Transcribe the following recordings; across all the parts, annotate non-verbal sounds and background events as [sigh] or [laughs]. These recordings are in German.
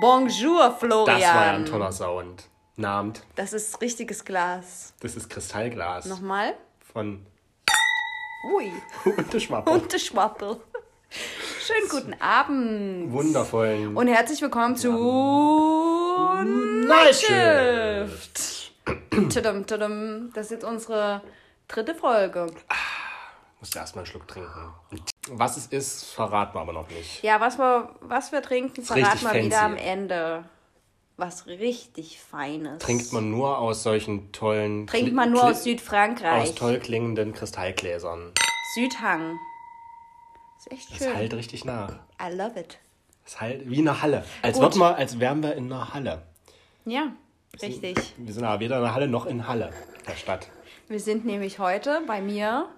Bonjour, Florian. Das war ja ein toller Sound. Namt. Das ist richtiges Glas. Das ist Kristallglas. Nochmal. Von Ui. [laughs] Hundeschwappel. Hundeschwappel. Schönen guten Abend. Wundervollen. Und herzlich willkommen zu Nightshift. Tudum, tudum. Das ist jetzt unsere dritte Folge. Musste erstmal einen Schluck trinken. Was es ist, verraten wir aber noch nicht. Ja, was wir, was wir trinken, verraten wir wieder am Ende. Was richtig Feines. Trinkt man nur aus solchen tollen. Trinkt man nur Kli- aus Südfrankreich. Aus toll klingenden Kristallgläsern. Südhang. Ist echt Das schön. halt richtig nach. I love it. Das halt wie eine Halle. Als, Gut. man, als wären wir in einer Halle. Ja, richtig. Wir sind aber weder in der Halle noch in Halle der Stadt. Wir sind nämlich heute bei mir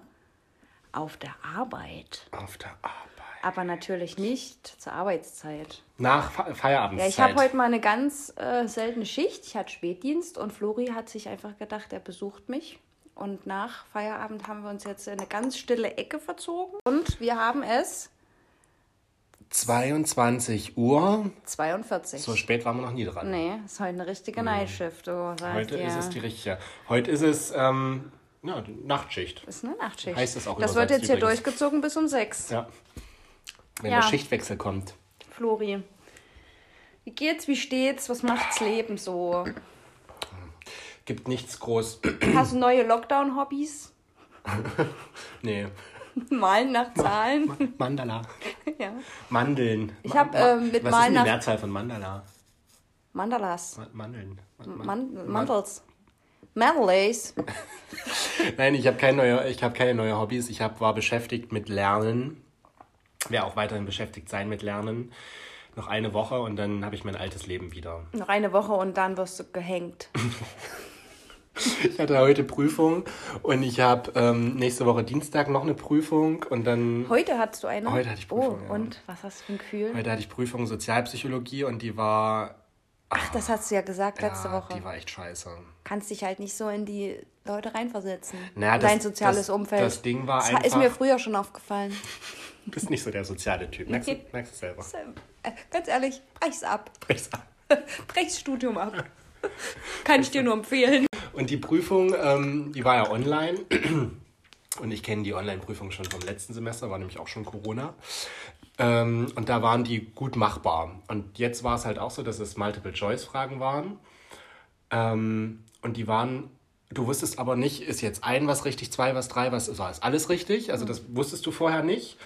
auf der Arbeit. Auf der Arbeit. Aber natürlich nicht zur Arbeitszeit. Nach Fe Ja, Feierabendzeit. ich habe heute mal eine ganz äh, seltene Schicht. Ich hatte Spätdienst und Flori hat sich einfach gedacht, er besucht mich. Und nach Feierabend haben wir uns jetzt in eine ganz stille Ecke verzogen. Und wir haben es 22 Uhr. 42. So spät waren wir noch nie dran. nee, ist heute eine richtige Nightshift. Du sagst Heute ja. ist es die richtige. Heute ist es ähm, ja, Nachtschicht. ist eine Nachtschicht. Heißt es auch das wird jetzt hier übrigens. durchgezogen bis um sechs. Ja. Wenn Ja. der Schichtwechsel kommt. Flori, wie geht's, wie steht's, was macht's Leben so? Gibt nichts groß. Hast du neue Lockdown-Hobbys? [laughs] nee. Malen nach Zahlen? Mandala. ja. Mandeln. Ich Ma- hab, ma- ähm, mit Was Malen ist denn die Mehrzahl von Mandala? Mandalas. Ma- Mandeln. Ma- ma- Man Mantels. Mandalays. [laughs] Nein, ich habe keine, neue, ich hab keine neue Hobbys. Ich hab, war beschäftigt mit Lernen. Werde auch weiterhin beschäftigt sein mit Lernen. Noch eine Woche und dann habe ich mein altes Leben wieder. Noch eine Woche und dann wirst du gehängt. [laughs] Ich hatte heute Prüfung und ich habe ähm, nächste Woche Dienstag noch eine Prüfung und dann Heute hattest du eine? Heute hatte ich Prüfung, Oh, ja. und was hast du für ein Gefühl? heute hatte ich Prüfung Sozialpsychologie und die war Ach, das hast du ja gesagt letzte ja, Woche. die war echt scheiße. Kannst dich halt nicht so in die Leute reinversetzen. Naja, Dein das- soziales das- Umfeld. das Ding war das ist einfach- mir früher schon aufgefallen. [laughs] Du bist nicht so der soziale Typ. Merkst du, merkst selber. Äh, Ganz ehrlich, brech's ab. Brech's ab. [laughs] Brech's Studium ab. [laughs] Kann ich dir nur empfehlen. Und die Prüfung, ähm, die war ja online. [clears throat] Und ich kenne die Online-Prüfung schon vom letzten Semester, war nämlich auch schon Corona. Ähm, und da waren die gut machbar. Und jetzt war es halt auch so, dass es Multiple-Choice-Fragen waren. Ähm, und die waren, du wusstest aber nicht, ist jetzt ein was richtig, zwei was, drei was, war ist alles richtig? Also das wusstest du vorher nicht.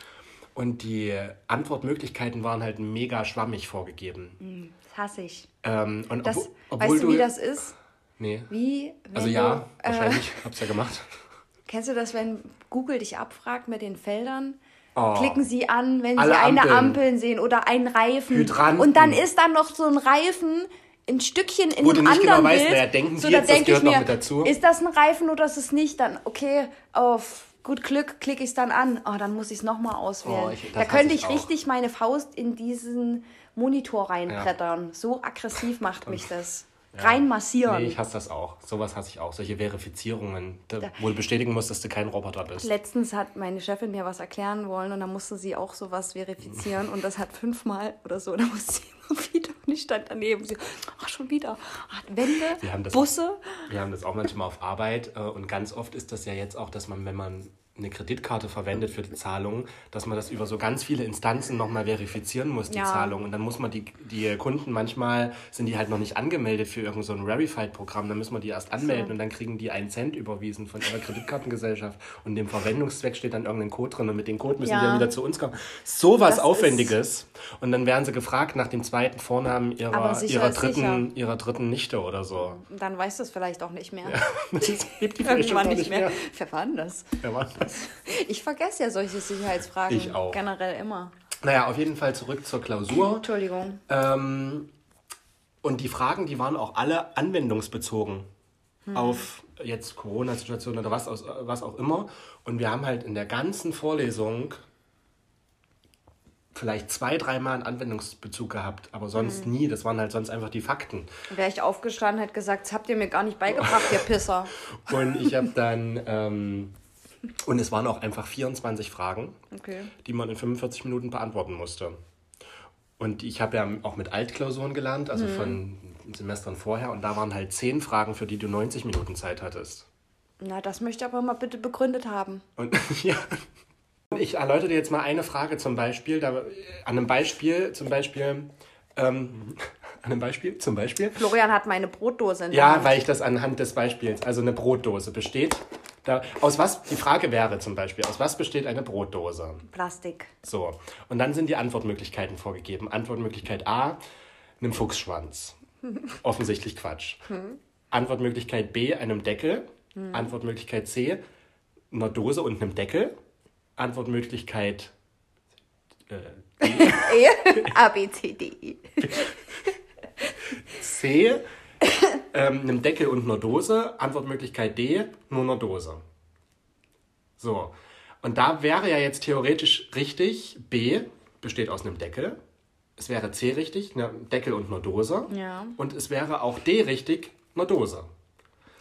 Und die Antwortmöglichkeiten waren halt mega schwammig vorgegeben. Das hasse ich. Ähm, und Das, obwohl, weißt du, wie das ist? Nee. Wie, Also ja, du, äh, wahrscheinlich. Hab's ja gemacht. [laughs] Kennst du das, wenn Google dich abfragt mit den Feldern? Oh. Klicken Sie an, wenn Sie Alle eine Ampeln. Ampeln sehen oder einen Reifen. Hydranten. Und dann ist dann noch so ein Reifen ein Stückchen in Wo einem nicht anderen genau weißt, Bild. naja, denken so, Sie da jetzt, das denk ich gehört noch mir, mit dazu? Ist das ein Reifen oder ist es nicht? Dann, okay, auf gut Glück klicke ich es dann an. Oh, dann muss ich es nochmal auswählen. Oh, ich- das da könnte ich ich richtig meine Faust in diesen Monitor reinbrettern. So aggressiv macht mich das. Rein massieren. Nee, ich hasse das auch. Sowas hasse ich auch. Solche Verifizierungen, da, wo du bestätigen musst, dass du kein Roboter bist. Letztens hat meine Chefin mir was erklären wollen und dann musste sie auch sowas verifizieren und das hat fünfmal oder so. [laughs] Da musste sie immer wieder und ich stand daneben. Sie, ach, schon wieder. Ach, Wände, Wir haben das Busse. Wir haben das auch manchmal auf Arbeit äh, und ganz oft ist das ja jetzt auch, dass man, wenn man eine Kreditkarte verwendet für die Zahlung, dass man das über so ganz viele Instanzen nochmal verifizieren muss, die Ja. Zahlung. Und dann muss man die, die Kunden, manchmal sind die halt noch nicht angemeldet für irgendein so ein Verified-Programm, dann müssen wir die erst anmelden und dann kriegen die einen Cent überwiesen von ihrer Kreditkartengesellschaft und dem Verwendungszweck steht dann irgendein Code drin und mit dem Code müssen Ja. die dann wieder zu uns kommen. So was Das Aufwendiges. Und dann werden sie gefragt nach dem zweiten Vornamen ihrer, ihrer, sicher. dritten, ihrer dritten Nichte oder so. Dann weißt du es vielleicht auch nicht mehr. Das [laughs] gibt die [laughs] Irgendwann nicht mehr. Wer war denn das? Wer war das? [laughs] Ich vergesse ja solche Sicherheitsfragen Ich auch. generell immer. Naja, auf jeden Fall zurück zur Klausur. Entschuldigung. Ähm, und die Fragen, die waren auch alle anwendungsbezogen auf jetzt Corona-Situation oder was, aus, was auch immer. Und wir haben halt in der ganzen Vorlesung vielleicht zwei, dreimal einen Anwendungsbezug gehabt, aber sonst nie. Das waren halt sonst einfach die Fakten. Wäre ich aufgestanden, hätte gesagt, das habt ihr mir gar nicht beigebracht, ihr Pisser. [laughs] Und ich habe dann, ähm, und es waren auch einfach 24 Fragen. Okay. die man in 45 Minuten beantworten musste. Und ich habe ja auch mit Altklausuren gelernt, also von Semestern vorher. Und da waren halt zehn Fragen, für die du 90 Minuten Zeit hattest. Na, das möchte ich aber mal bitte begründet haben. Und [laughs] ja. Ich erläutere dir jetzt mal eine Frage zum Beispiel. Da, an einem Beispiel, zum Beispiel, ähm, [laughs] an einem Beispiel, zum Beispiel. Florian hat meine Brotdose in der Ja, Hand. weil ich das anhand des Beispiels, also eine Brotdose besteht. Da, aus was, die Frage wäre zum Beispiel, aus was besteht eine Brotdose? Plastik. So, und dann sind die Antwortmöglichkeiten vorgegeben. Antwortmöglichkeit A, einem Fuchsschwanz. [laughs] Offensichtlich Quatsch. Antwortmöglichkeit B, einem Deckel. Antwortmöglichkeit C, einer Dose und einem Deckel. Antwortmöglichkeit äh, [laughs] E. A, B, C, D, E. [laughs] C, ähm, einem Deckel und einer Dose. Antwortmöglichkeit D, nur einer Dose. So. Und da wäre ja jetzt theoretisch richtig, B besteht aus einem Deckel. Es wäre C richtig, einem Deckel und einer Dose. Ja. Und es wäre auch D richtig, einer Dose.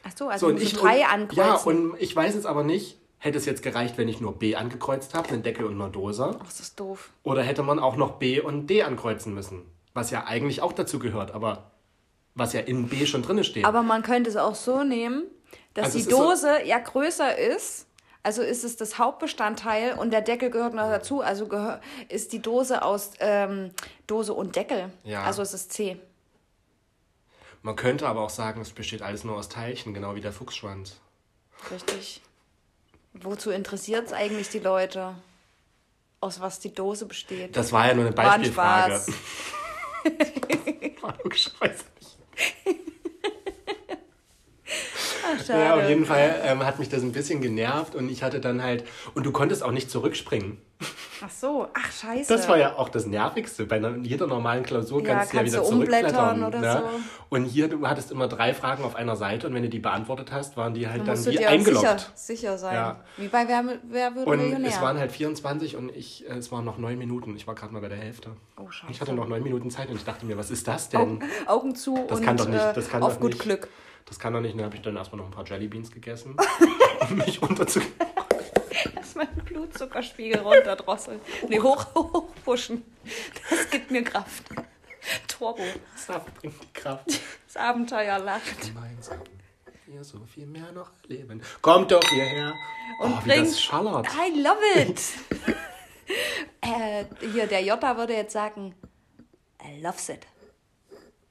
Ach so, also So, und ich drei ankreuzen. Ja, und ich weiß jetzt aber nicht, hätte es jetzt gereicht, wenn ich nur B angekreuzt habe, einen Deckel und eine Dose? Ach, das ist doof. Oder hätte man auch noch B und D ankreuzen müssen? Was ja eigentlich auch dazu gehört, aber was ja in B schon drin steht. Aber man könnte es auch so nehmen, dass Also die ist so- Dose ja größer ist. Also ist es das Hauptbestandteil und der Deckel gehört noch dazu. Also ist die Dose aus ähm, Dose und Deckel. Ja. Also es ist C. Man könnte aber auch sagen, es besteht alles nur aus Teilchen, genau wie der Fuchsschwanz. Richtig. Wozu interessiert es eigentlich die Leute? Aus was die Dose besteht? Das war ja nur eine War ein Beispielfrage. Spaß. [laughs] War. Ach. Ja, auf jeden Fall ähm, hat mich das ein bisschen genervt und ich hatte dann halt. Und du konntest auch nicht zurückspringen. Ach so, ach scheiße. Das war ja auch das Nervigste. Bei einer, jeder normalen Klausur Ja, kannst du ja wieder zurückblättern. oder ne? so. Und hier, du hattest immer drei Fragen auf einer Seite und wenn du die beantwortet hast, waren die halt Dann dann wie dir eingeloggt. sicher, sicher sein. Ja. Wie bei Wer, wer wird Und Millionär? es waren halt 24 und ich, äh, es waren noch neun Minuten. Ich war gerade mal bei der Hälfte. Oh, scheiße. Ich hatte noch neun Minuten Zeit und ich dachte mir, was ist das denn? Augen zu Das und kann doch nicht, äh, das kann auf doch gut nicht. Glück. Das kann doch nicht. Dann habe ich dann erstmal noch ein paar Jellybeans gegessen, [laughs] um mich runterzu. [laughs] Lass meinen Blutzuckerspiegel runterdrosseln. Nee, hoch, hochpushen. Das gibt mir Kraft. Turbo. Saft bringt Kraft. Das Abenteuer lacht. Gemeinsam. Wir so viel mehr noch erleben. Kommt doch hierher. Und oh, wie bringt- das schallert. I love it. [laughs] äh, hier, der Jota würde jetzt sagen, I loves it.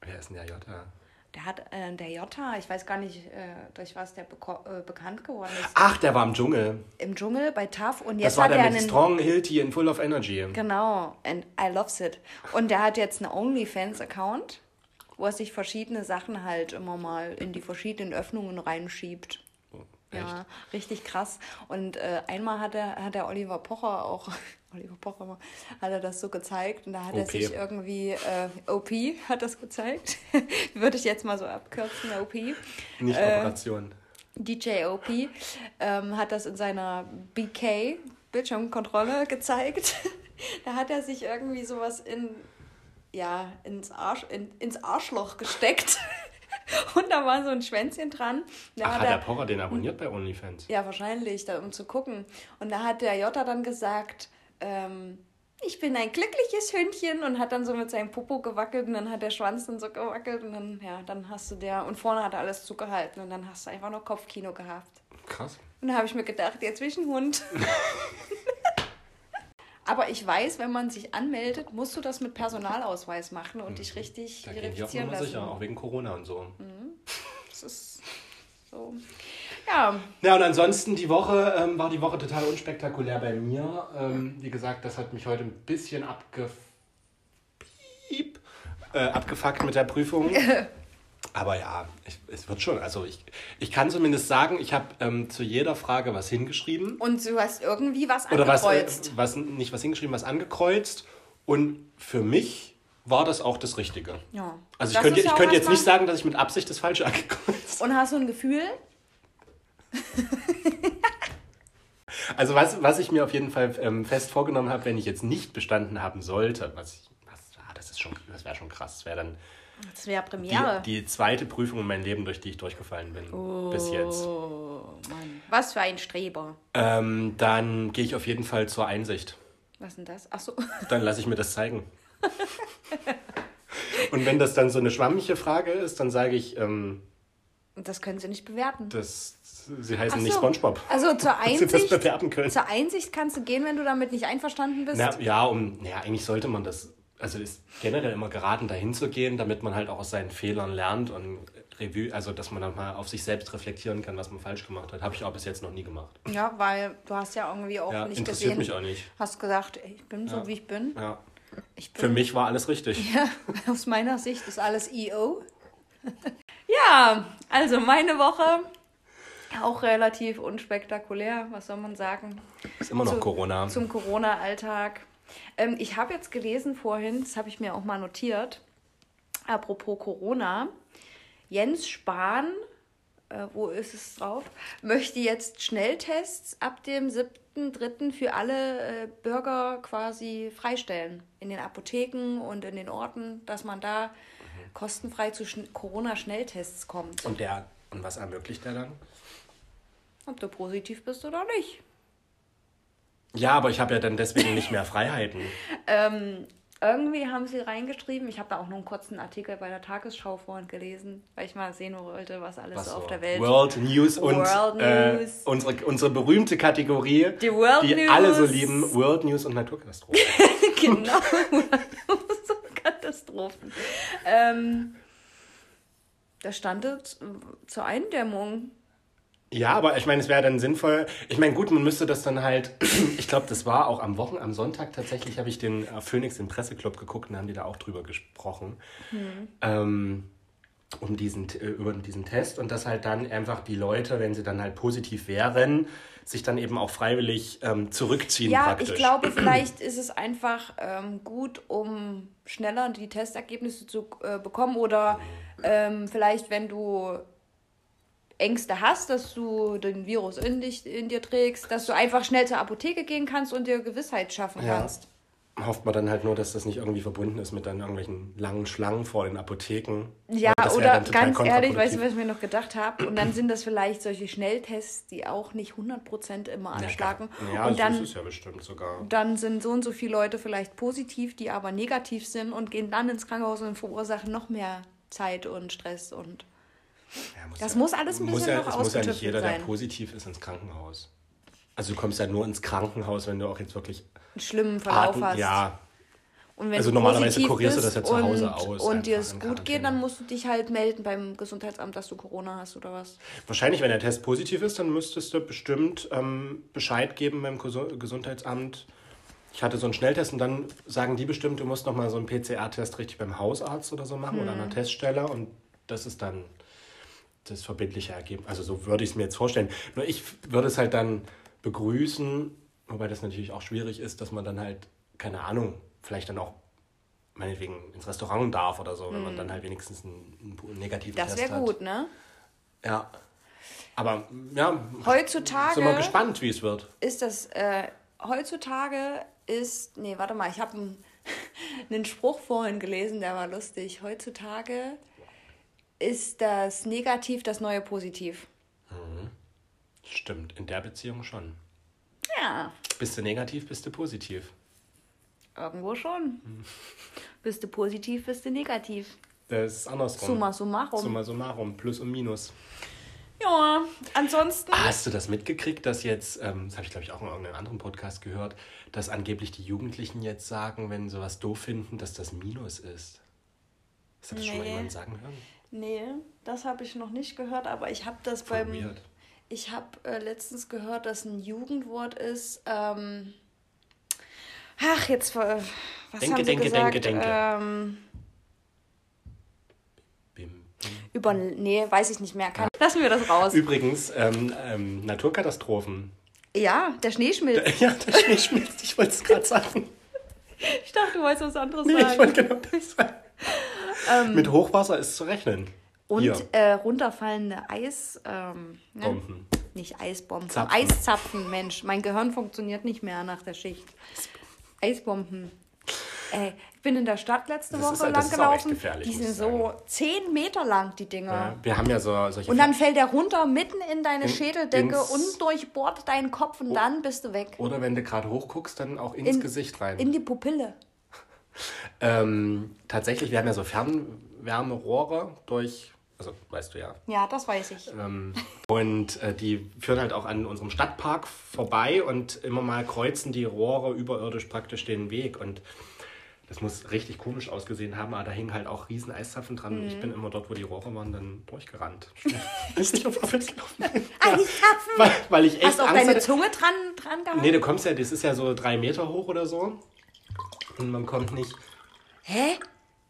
Wer ist denn der Jota? Der hat, äh, der Jota, ich weiß gar nicht, äh, durch was der äh, bekannt geworden ist. Ach, der war im Dschungel. Im Dschungel bei TAF und jetzt Das war hat der er mit einen... Strong, Hilti und Full of Energy. Genau, and I loves it. Und der hat jetzt einen OnlyFans-Account, wo er sich verschiedene Sachen halt immer mal in die verschiedenen Öffnungen reinschiebt. Echt? Ja, richtig krass. Und äh, einmal hat er, hat der Oliver Pocher auch, [laughs] Oliver Pocher mal, hat er das so gezeigt und da hat er OP. sich irgendwie, äh, OP hat das gezeigt, [laughs] würde ich jetzt mal so abkürzen, OP. Nicht Äh, Operation. DJ OP ähm, hat das in seiner BK Bildschirmkontrolle gezeigt. [laughs] da hat er sich irgendwie sowas in ja ins Arsch in, ins Arschloch gesteckt [laughs] und da war so ein Schwänzchen dran. Da Ach, hat hat er, der Pocher den abonniert bei OnlyFans? ja wahrscheinlich, da, um zu gucken. Und da hat der Jota dann gesagt. Ähm, ich bin ein glückliches Hündchen und hat dann so mit seinem Popo gewackelt und dann hat der Schwanz dann so gewackelt und dann, ja, dann hast du der, und vorne hat er alles zugehalten und dann hast du einfach nur Kopfkino gehabt. Krass. Und da habe ich mir gedacht, jetzt will ich einen Hund. [laughs] Aber ich weiß, wenn man sich anmeldet, musst du das mit Personalausweis machen und dich richtig Da verifizieren lassen. sicher, auch wegen Corona und so. Das ist so. Ja, Ja, und ansonsten die Woche ähm, war die Woche total unspektakulär bei mir. Ähm, wie gesagt, das hat mich heute ein bisschen abge Piep, äh, abgefuckt mit der Prüfung. [laughs] Aber ja, ich, es wird schon. Also ich, ich kann zumindest sagen, ich habe ähm, zu jeder Frage was hingeschrieben. und du hast irgendwie was Oder was, äh, angekreuzt. was, nicht was hingeschrieben, was angekreuzt. Und für mich war das auch das Richtige. ja. Also ich Das könnte, ja ich auch könnte jetzt nicht sagen, dass ich mit Absicht das Falsche [laughs] angekreuzt habe. Und hast du ein Gefühl? [laughs] Also was, was ich mir auf jeden Fall ähm, fest vorgenommen habe, wenn ich jetzt nicht bestanden haben sollte, was, ich, was ah, das ist schon, das wäre schon krass, das wäre dann Das wäre die, Premiere. die zweite Prüfung in meinem Leben, durch die ich durchgefallen bin bis jetzt. Oh, Mann. Was für ein Streber. Ähm, dann gehe ich auf jeden Fall zur Einsicht. Was denn das? Ach so. [laughs] Dann lasse ich mir das zeigen. Und wenn das dann so eine schwammige Frage ist, dann sage ich, ähm, Das können Sie nicht bewerten. das, sie heißen Ach nicht so. SpongeBob. Also zur [laughs] Einsicht, zur Einsicht kannst du gehen, wenn du damit nicht einverstanden bist. Na, ja, um, naja, eigentlich sollte man das, also ist generell immer geraten, dahin zu gehen, damit man halt auch aus seinen Fehlern lernt und Revue, also dass man dann mal auf sich selbst reflektieren kann, was man falsch gemacht hat. Habe ich auch bis jetzt noch nie gemacht. Ja, weil du hast ja irgendwie auch Ja, nicht interessiert gesehen. mich auch nicht. Hast gesagt, ich bin so Ja. wie ich bin. Ja. Ich Für bin mich war alles richtig. [laughs] ja, aus meiner Sicht ist alles EO. [laughs] ja, also meine Woche auch relativ unspektakulär, was soll man sagen? Ist immer noch Zu- Corona. Zum Corona-Alltag. Ähm, ich habe jetzt gelesen vorhin, das habe ich mir auch mal notiert, apropos Corona, Jens Spahn, äh, wo ist es drauf, möchte jetzt Schnelltests ab dem 7.3. für alle äh, Bürger quasi freistellen. In den Apotheken und in den Orten, dass man da kostenfrei zu Schn Corona-Schnelltests kommt. Und der, und was ermöglicht der dann? Ob du positiv bist oder nicht. Ja, aber ich habe ja dann deswegen nicht mehr Freiheiten. [laughs] Ähm, irgendwie haben sie reingeschrieben, ich habe da auch noch einen kurzen Artikel bei der Tagesschau vorhin gelesen, weil ich mal sehen wollte, was alles Was so auf der Welt World News und World Äh, News. unsere, unsere berühmte Kategorie, Die World die News. alle so lieben, World News und Naturkatastrophen. [laughs] genau. [laughs] so Katastrophen. Ähm, da stand es zur Eindämmung. Ja, aber ich meine, es wäre dann sinnvoll. Ich meine, gut, man müsste das dann halt. [clears throat] Ich glaube, das war auch am Wochen, am Sonntag tatsächlich, habe ich den äh, Phoenix im Presseclub geguckt und haben die da auch drüber gesprochen. Ähm, um diesen, äh, über diesen Test und dass halt dann einfach die Leute, wenn sie dann halt positiv wären, sich dann eben auch freiwillig ähm, zurückziehen Ja, praktisch. ich glaube, [clears throat] vielleicht ist es einfach ähm, gut, um schneller die Testergebnisse zu äh, bekommen oder ähm, vielleicht, wenn du Ängste hast, dass du den Virus in, dich, in dir trägst, dass du einfach schnell zur Apotheke gehen kannst und dir Gewissheit schaffen Ja. kannst. Hofft man dann halt nur, dass das nicht irgendwie verbunden ist mit dann irgendwelchen langen Schlangen vor den Apotheken. Ja, oder ganz ehrlich, weißt du, was ich mir noch gedacht habe? Und dann sind das vielleicht solche Schnelltests, die auch nicht 100% immer anschlagen. Ja, und das dann, ist ja bestimmt sogar. dann sind so und so viele Leute vielleicht positiv, die aber negativ sind und gehen dann ins Krankenhaus und verursachen noch mehr Zeit und Stress und Ja, muss Das ja, muss alles ein muss bisschen ja, noch Es muss ja nicht jeder, der sein. positiv ist, ins Krankenhaus. Also du kommst ja nur ins Krankenhaus, wenn du auch jetzt wirklich einen schlimmen Verlauf Atem, hast. ja, Und wenn Also normalerweise kurierst du das ja zu Hause und, aus, Und dir es gut geht, dann musst du dich halt melden beim Gesundheitsamt, dass du Corona hast oder was. wahrscheinlich, wenn der Test positiv ist, dann müsstest du bestimmt ähm, Bescheid geben beim Gesu- Gesundheitsamt. Ich hatte so einen Schnelltest und dann sagen die bestimmt, du musst nochmal so einen PCR-Test richtig beim Hausarzt oder so machen oder an einer Hm. Teststelle und das ist dann das verbindliche Ergebnis. Also so würde ich es mir jetzt vorstellen. Nur ich würde es halt dann begrüßen, wobei das natürlich auch schwierig ist, dass man dann halt, keine Ahnung, vielleicht dann auch meinetwegen ins Restaurant darf oder so, wenn man dann halt wenigstens einen, einen negativen Hm. Das Test wäre hat. gut, ne? Ja. Aber ja, Heutzutage sind wir gespannt, wie es wird. ist das, äh, heutzutage ist, nee, warte mal, ich habe [laughs] einen Spruch vorhin gelesen, der war lustig. Heutzutage ist das Negativ das neue Positiv. Stimmt, in der Beziehung schon. Ja, Bist du negativ, bist du positiv. irgendwo schon. Bist du positiv, bist du negativ. Das ist andersrum. Summa summarum. Summa summarum, Plus und Minus. Ja, ansonsten. Hast du das mitgekriegt, dass jetzt, ähm, das habe ich glaube ich auch in irgendeinem anderen Podcast gehört, dass angeblich die Jugendlichen jetzt sagen, wenn sie was doof finden, dass das Minus ist? Hast du das schon mal Nee. jemand sagen hören? Nee, das habe ich noch nicht gehört, aber ich habe das Voll beim. weird. Ich habe äh, letztens gehört, dass ein Jugendwort ist. Ähm, ach, jetzt. äh, Was Denke, haben sie denke, gesagt? denke, denke. Ähm, über. Nee, weiß ich nicht mehr. Kann, lassen wir das raus. Übrigens, ähm, ähm, Naturkatastrophen. Ja, der Schnee schmilzt. [laughs] Ja, der Schnee schmilzt, ich wollte es gerade [laughs] sagen. Ich dachte, du wolltest was anderes Nee, ich sagen. wollte genau das sagen. Mit Hochwasser ist zu rechnen. Und äh, runterfallende Eis. Ähm, ne? Bomben. Nicht Eisbomben. Zapfen. Eiszapfen, Mensch. Mein Gehirn funktioniert nicht mehr nach der Schicht. Eisbomben. Ey, ich bin in der Stadt letzte Das Woche lang ist echt gelaufen. gefährlich, Die sind so 10 Meter lang, die Dinger. Ja, wir haben ja so solche Und dann fällt der runter mitten in deine In- Schädeldecke und durchbohrt deinen Kopf und dann bist du weg. Oder wenn du gerade hochguckst, dann auch ins In- Gesicht rein. In die Pupille. Ähm, tatsächlich, wir haben ja so Fernwärmerohre durch, also weißt du ja. Ja, das weiß ich. Ähm, und äh, die führen halt auch an unserem Stadtpark vorbei und immer mal kreuzen die Rohre überirdisch praktisch den Weg. Und das muss richtig komisch ausgesehen haben, aber da hingen halt auch riesen Eiszapfen dran. Und ich bin immer dort, wo die Rohre waren, dann durchgerannt. Weiß nicht, ich gelaufen. Eiszapfen! [laughs] Weil, weil ich echt Hast du auch Angst deine hatte. Zunge dran, dran gehabt? Nee, du kommst ja, das ist ja so drei Meter hoch oder so. Und man kommt nicht. Hä?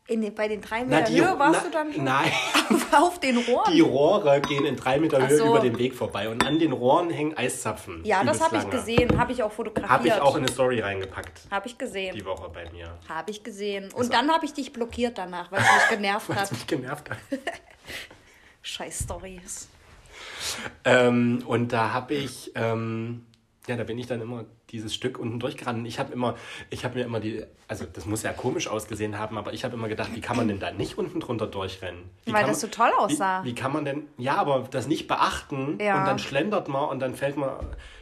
In den, bei den drei Na, Meter die, Höhe warst na, du dann schon Nein, auf, [laughs] auf den Rohren? die Rohre gehen in drei Meter Höhe so. über den Weg vorbei. Und an den Rohren hängen Eiszapfen. ja, das habe ich gesehen. Habe ich auch fotografiert. Habe ich auch in eine Story reingepackt. Habe ich gesehen. Die Woche bei mir. Habe ich gesehen. Und dann habe ich dich blockiert danach, weil es mich genervt [laughs] Weil es hat. mich genervt hat. [laughs] Scheiß Stories. Ähm, und da habe ich, ähm, ja, da bin ich dann immer dieses Stück unten durchgerannt. Und Ich habe immer, ich habe mir immer die, also das muss ja komisch ausgesehen haben, aber ich habe immer gedacht, wie kann man denn da nicht unten drunter durchrennen? Wie Weil das man- so toll aussah. Wie, wie kann man denn, ja, aber das nicht beachten Ja. und dann schlendert man und dann fällt man,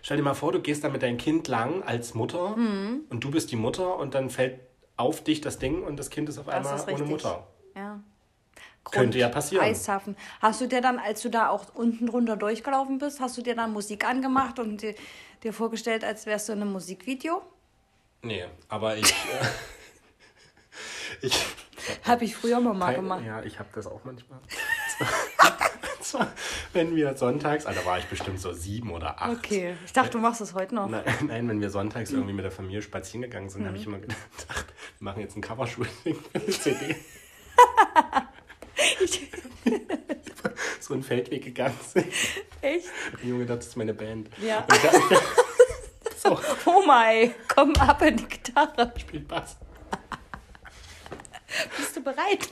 stell dir mal vor, du gehst da mit deinem Kind lang als Mutter Mhm. und du bist die Mutter und dann fällt auf dich das Ding und das Kind ist auf einmal ist ohne. Mutter. Ja. Könnte ja passieren. Eiszapfen. Hast du dir dann, als du da auch unten drunter durchgelaufen bist, hast du dir dann Musik angemacht und dir, dir vorgestellt, als wärst du in einem Musikvideo? Nee, aber ich, äh, [laughs] ich Habe ich früher mal, Kein- gemacht. Ja, ich habe das auch manchmal. [laughs] Zwar, wenn wir sonntags, also da war ich bestimmt so sieben oder acht. Okay. Ich dachte, du machst das heute noch. Nein, nein, wenn wir sonntags irgendwie mit der Familie spazieren gegangen sind, Mhm. habe ich immer [laughs] gedacht, wir machen jetzt ein Covershooting für eine CD. So einen Feldweg gegangen sind. [laughs] Echt? Ich Junge, das ist meine Band. Ja. [laughs] So, Oh mein, komm ab in die Gitarre. spielt Bass. Bist du bereit?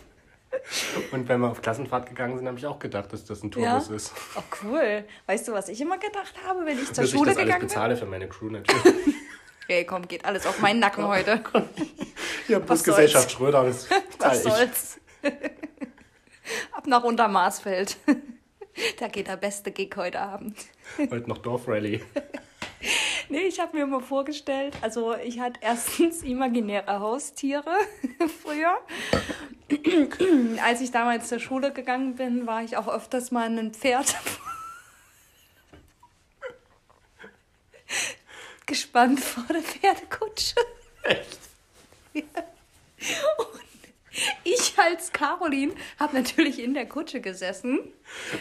Und wenn wir auf Klassenfahrt gegangen sind, habe ich auch gedacht, dass das ein Tourbus ist. Oh, cool. Weißt du, was ich immer gedacht habe, wenn ich zur Dass ich Schule das alles gegangen bin? bezahle für meine Crew natürlich. [laughs] Okay, komm, geht alles auf meinen Nacken heute. Ja, Busgesellschaft Schröder. Das Was ich. soll's? Ab nach Untermaßfeld. [laughs] Da geht der beste Gig heute Abend. [laughs] Heute noch Dorfrally. Nee, ich habe mir immer vorgestellt, also ich hatte erstens imaginäre Haustiere [laughs] früher. [clears throat] Als ich damals zur Schule gegangen bin, war ich auch öfters mal ein Pferd. Gespannt vor der Pferdekutsche. Echt? Und ich als Caroline habe natürlich in der Kutsche gesessen.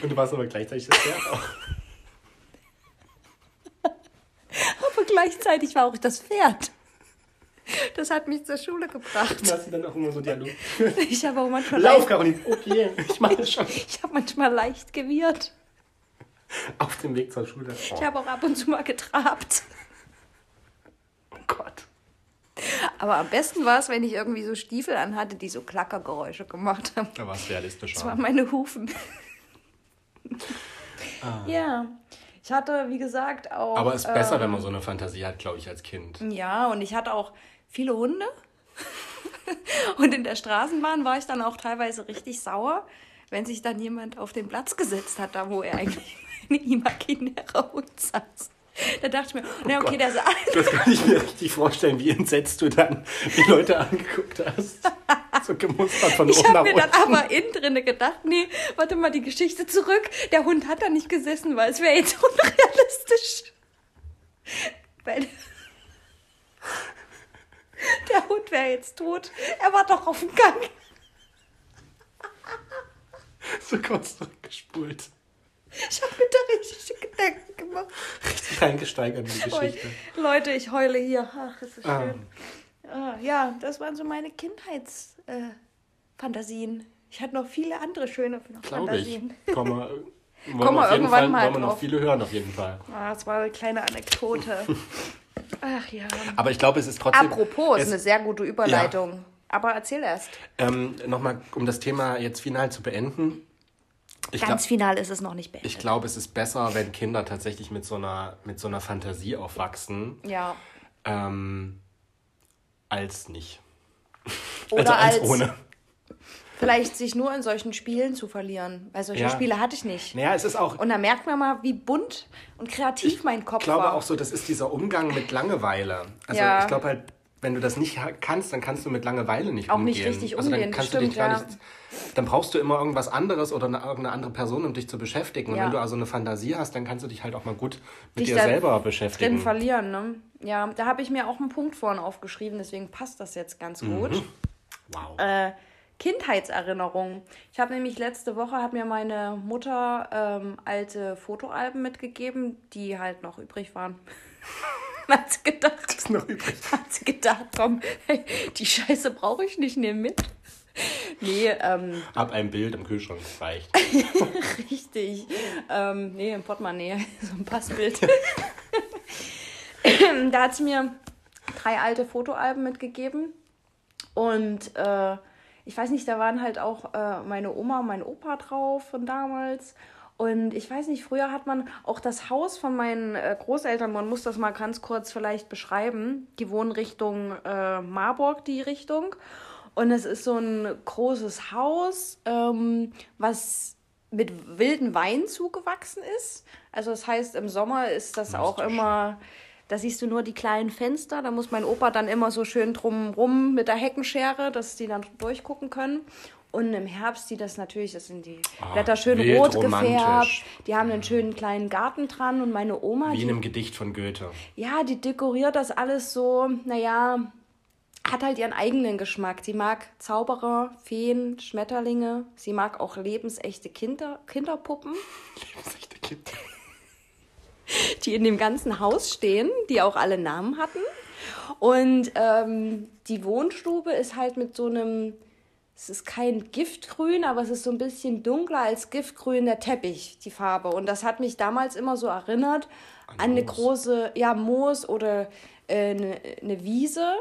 Und du warst aber gleichzeitig das Pferd auch. [laughs] Aber gleichzeitig war auch das Pferd. Das hat mich zur Schule gebracht. Du hast dann auch immer so Dialog. Ich habe auch manchmal Lauf, leicht, Caroline. Okay, ich mache das schon. ich habe manchmal leicht gewirrt. Auf dem Weg zur Schule. Oh, Ich habe auch ab und zu mal getrabt. oh Gott. [laughs] Aber am besten war es, wenn ich irgendwie so Stiefel anhatte, die so Klackergeräusche gemacht haben. Da war es realistischer. Das waren meine Hufen. [laughs] Ja. Ich hatte, wie gesagt, auch. aber es ist besser, ähm, wenn man so eine Fantasie hat, glaube ich, als Kind. Ja, und ich hatte auch viele Hunde. [laughs] und in der Straßenbahn war ich dann auch teilweise richtig sauer, wenn sich dann jemand auf den Platz gesetzt hat, da wo er eigentlich ein imaginärer Hund saß. Da dachte ich mir, na okay, der sah. Das kann ich mir richtig vorstellen, wie entsetzt du dann die Leute angeguckt hast. So gemustert von [laughs] Ich oben nach habe mir unten. dann aber innen drinne gedacht, nee, warte mal die Geschichte zurück. Der Hund hat da nicht gesessen, weil es wäre jetzt [laughs] unrealistisch. Weil der Hund wäre jetzt tot. Er war doch auf dem Gang. So kurz zurückgespult. Ich habe mir da richtig Gedanken gemacht. Richtig reingesteigert in die Geschichte. Ui, Leute, ich heule hier. Ach, ist das Ah. schön. Ah, ja, das waren so meine Kindheitsfantasien. Äh, Fantasien. ich hatte noch viele andere schöne Glaube ich. Fantasien. Kommen [laughs] wir, wollen auf jeden irgendwann Fall, mal wollen wir noch viele hören, auf jeden Fall. Ah, das war eine kleine Anekdote. [laughs] Ach ja. Aber ich glaube, es ist trotzdem. Apropos, ist es, eine sehr gute Überleitung. Aber erzähl erst. ähm, Nochmal, um das Thema jetzt final zu beenden. Ich Ganz glaub- final ist es noch nicht beendet. Ich glaube, es ist besser, wenn Kinder tatsächlich mit so einer, mit so einer Fantasie aufwachsen, ja. ähm, als nicht. [laughs] Oder also als, als, ohne. vielleicht sich nur in solchen Spielen zu verlieren. Weil solche Ja. Spiele hatte ich nicht. Naja, es ist auch, Und da merkt man mal, wie bunt und kreativ mein Kopf ich glaube war. auch so, das ist dieser Umgang mit Langeweile. Also Ja. ich glaube halt, wenn du das nicht kannst, dann kannst du mit Langeweile nicht Auch umgehen. nicht richtig also dann umgehen, kannst du stimmt, dich gar nicht, dann brauchst du immer irgendwas anderes oder eine, irgendeine andere Person, um dich zu beschäftigen. Und Ja. wenn du also eine Fantasie hast, dann kannst du dich halt auch mal gut mit Dich dir selber drin beschäftigen. verlieren, ne? Ja, da habe ich mir auch einen Punkt vorhin aufgeschrieben, deswegen passt das jetzt ganz Mhm. gut. Wow. Äh, Kindheitserinnerungen. Ich habe nämlich letzte Woche hat mir meine Mutter ähm, alte Fotoalben mitgegeben, die halt noch übrig waren. [laughs] [laughs] hat sie gedacht, ist noch übrig. hat sie gedacht, komm, hey, die Scheiße brauche ich nicht, nehm mit. Nee, ähm, Ab ein Bild im Kühlschrank reicht. [laughs] richtig. Ähm, nee, im Portemonnaie, [laughs] so ein Passbild. da hat sie mir drei alte Fotoalben mitgegeben. Und äh, ich weiß nicht, da waren halt auch äh, meine Oma und mein Opa drauf von damals. Und ich weiß nicht, früher hat man auch das Haus von meinen äh, Großeltern, man muss das mal ganz kurz vielleicht beschreiben. Die wohnen Richtung äh, Marburg, die Richtung. Und es ist so ein großes Haus, ähm, was mit wilden Wein zugewachsen ist. Also das heißt, im Sommer ist das auch Mystisch. immer, da siehst du nur die kleinen Fenster. Da muss mein Opa dann immer so schön drumrum mit der Heckenschere, dass die dann durchgucken können. Und im Herbst sieht das natürlich, das sind die Ah, Blätter schön rot gefärbt. Die haben einen schönen kleinen Garten dran und meine Oma, Wie in die, einem Gedicht von Goethe. ja, die dekoriert das alles so, naja, hat halt ihren eigenen Geschmack. Sie mag Zauberer, Feen, Schmetterlinge. Sie mag auch lebensechte Kinder, Kinderpuppen, [laughs] Lebensechte Kind. [laughs] die in dem ganzen Haus stehen, die auch alle Namen hatten. Und ähm, die Wohnstube ist halt mit so einem, es ist kein Giftgrün, aber es ist so ein bisschen dunkler als Giftgrün der Teppich, die Farbe. Und das hat mich damals immer so erinnert an, eine Moos. große, ja, Moos oder äh, eine, eine Wiese.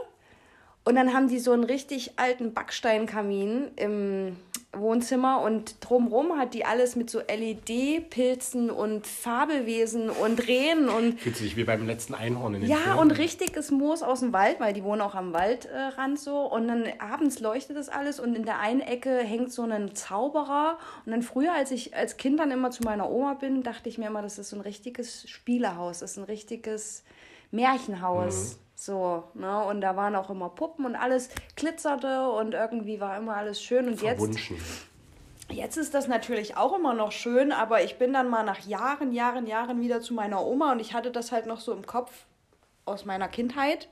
Und dann haben die so einen richtig alten Backsteinkamin im Wohnzimmer und drumrum hat die alles mit so LED-Pilzen und Fabelwesen und Rehen und Fühlt sich wie beim letzten Einhorn in den ja, Filmen. und richtiges Moos aus dem Wald, weil die wohnen auch am Waldrand so. Und dann abends leuchtet das alles und in der einen Ecke hängt so ein Zauberer. Und dann früher, als ich als Kind dann immer zu meiner Oma bin, dachte ich mir immer, das ist so ein richtiges Spielehaus, das ist ein richtiges Märchenhaus. So, ne? Und da waren auch immer Puppen und alles glitzerte und irgendwie war immer alles schön. Und jetzt Verwunschen. Jetzt ist das natürlich auch immer noch schön, aber ich bin dann mal nach Jahren, Jahren, Jahren wieder zu meiner Oma und ich hatte das halt noch so im Kopf aus meiner Kindheit.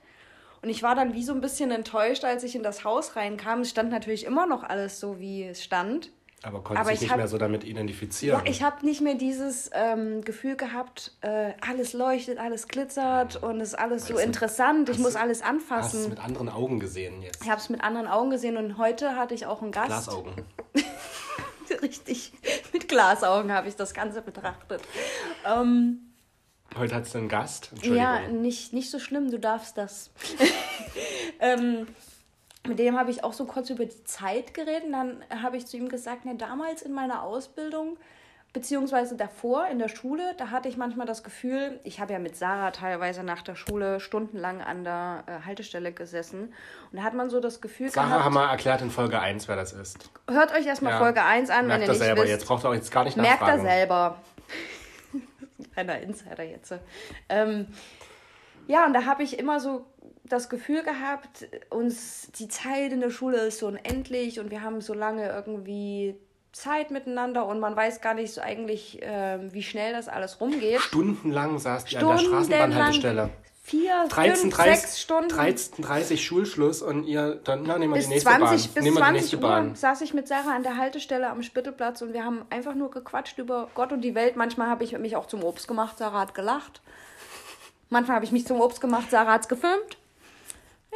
Und ich war dann wie so ein bisschen enttäuscht, als ich in das Haus reinkam. Es stand natürlich immer noch alles so, wie es stand. Aber konnte Aber sich ich nicht hab- mehr so damit identifizieren. Ja, ich habe nicht mehr dieses ähm, Gefühl gehabt, äh, alles leuchtet, alles glitzert und es ist alles so du, interessant. Ich muss du- alles Hast es anfassen. mit anderen Augen gesehen jetzt. Ich habe es mit anderen Augen gesehen und heute hatte ich auch einen Gast. Glasaugen. [laughs] Richtig, mit Glasaugen habe ich das Ganze betrachtet. Ähm, Heute hat es einen Gast. Entschuldigung. ja, nicht, nicht so schlimm, du darfst das. [laughs] ähm, mit dem habe ich auch so kurz über die Zeit geredet. Dann habe ich zu ihm gesagt, na, damals in meiner Ausbildung, beziehungsweise davor in der Schule, da hatte ich manchmal das Gefühl, ich habe ja mit Sarah teilweise nach der Schule stundenlang an der äh, Haltestelle gesessen. Und da hat man so das Gefühl Sarah gehabt, haben wir erklärt in Folge 1, wer das ist. hört euch erstmal Ja. Folge 1 an, wenn Merkt ihr das nicht selber. wisst. Jetzt braucht ihr auch jetzt gar nicht Merkt er nachfragen. selber. [laughs] Kleiner Insider jetzt. Ähm, ja, und da habe ich immer so das Gefühl gehabt, uns die Zeit in der Schule ist so unendlich und wir haben so lange irgendwie Zeit miteinander und man weiß gar nicht so eigentlich, ähm, wie schnell das alles rumgeht. Stundenlang saßt ihr an der. Straßenbahnhaltestelle. Vier, 13, fünf, 30, sechs Stunden. 13.30 Schulschluss und ihr dann, na, nehmen wir bis die nächste 20, Bahn. bis nehmen wir die 20 nächste Uhr Bahn. saß ich mit Sarah an der Haltestelle am Spittelplatz und wir haben einfach nur gequatscht über Gott und die Welt. Manchmal habe ich mich auch zum Obst gemacht, Sarah hat gelacht. Manchmal habe ich mich zum Obst gemacht, Sarah hat es gefilmt.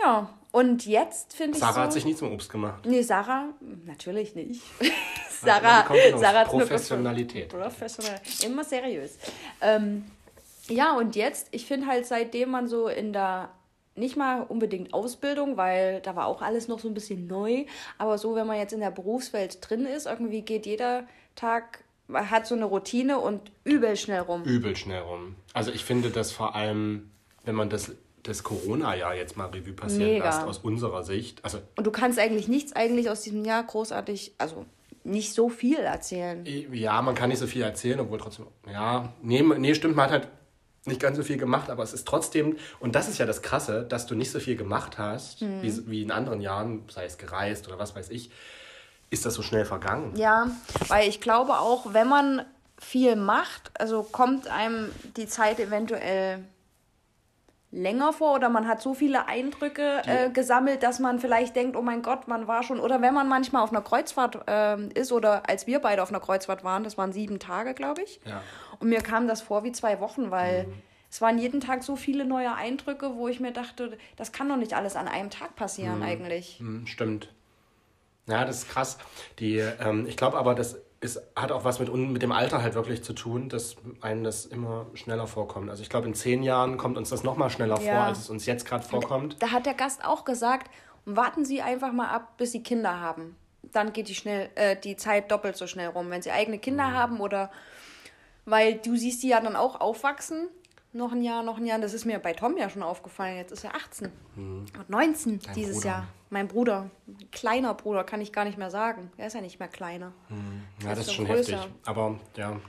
Ja, und jetzt finde ich Sarah so... hat sich nie zum Obst gemacht. Nee, Sarah, natürlich nicht. [laughs] Sarah, aus [laughs] Sarah Professionalität. Professional. Immer seriös. Ähm, ja, und jetzt, ich finde halt, seitdem man so in der, nicht mal unbedingt Ausbildung, weil da war auch alles noch so ein bisschen neu, aber so, wenn man jetzt in der Berufswelt drin ist, irgendwie geht jeder Tag, hat so eine Routine und übel schnell rum. Übel schnell rum. Also ich finde das vor allem, wenn man das, das Corona-Jahr jetzt mal Revue passieren Mega. lässt, aus unserer Sicht. Also Und du kannst eigentlich nichts eigentlich aus diesem Jahr großartig, also nicht so viel erzählen. ja, man kann nicht so viel erzählen, obwohl trotzdem, ja, nee, nee stimmt, man hat halt nicht ganz so viel gemacht, aber es ist trotzdem, und das ist ja das Krasse, dass du nicht so viel gemacht hast, Mhm. wie, wie in anderen Jahren, sei es gereist oder was weiß ich, ist das so schnell vergangen. Ja, weil ich glaube auch, wenn man viel macht, also kommt einem die Zeit eventuell länger vor oder man hat so viele Eindrücke äh, gesammelt, dass man vielleicht denkt, oh mein Gott, man war schon, oder wenn man manchmal auf einer Kreuzfahrt ähm, ist oder als wir beide auf einer Kreuzfahrt waren, das waren sieben Tage, glaube ich. Ja. Und mir kam das vor wie zwei Wochen, weil Mhm. es waren jeden Tag so viele neue Eindrücke, wo ich mir dachte, das kann doch nicht alles an einem Tag passieren Mhm. eigentlich. Hm, stimmt. Ja, das ist krass. Die, ähm, ich glaube aber, das ist, hat auch was mit, mit dem Alter halt wirklich zu tun, dass einem das immer schneller vorkommt. Also ich glaube, in zehn Jahren kommt uns das nochmal schneller vor, Ja. als es uns jetzt gerade vorkommt. Da hat der Gast auch gesagt, warten Sie einfach mal ab, bis Sie Kinder haben. Dann geht die, schnell, äh, die Zeit doppelt so schnell rum. Wenn Sie eigene Kinder Mhm. haben oder weil du siehst die ja dann auch aufwachsen. Noch ein Jahr, noch ein Jahr. Das ist mir bei Tom ja schon aufgefallen. Jetzt ist er 18 und 19 dieses Bruder. Jahr. Mein Bruder, kleiner Bruder, kann ich gar nicht mehr sagen. Er ist ja nicht mehr kleiner. Ja, das ist ist schon größer. heftig. Aber ja,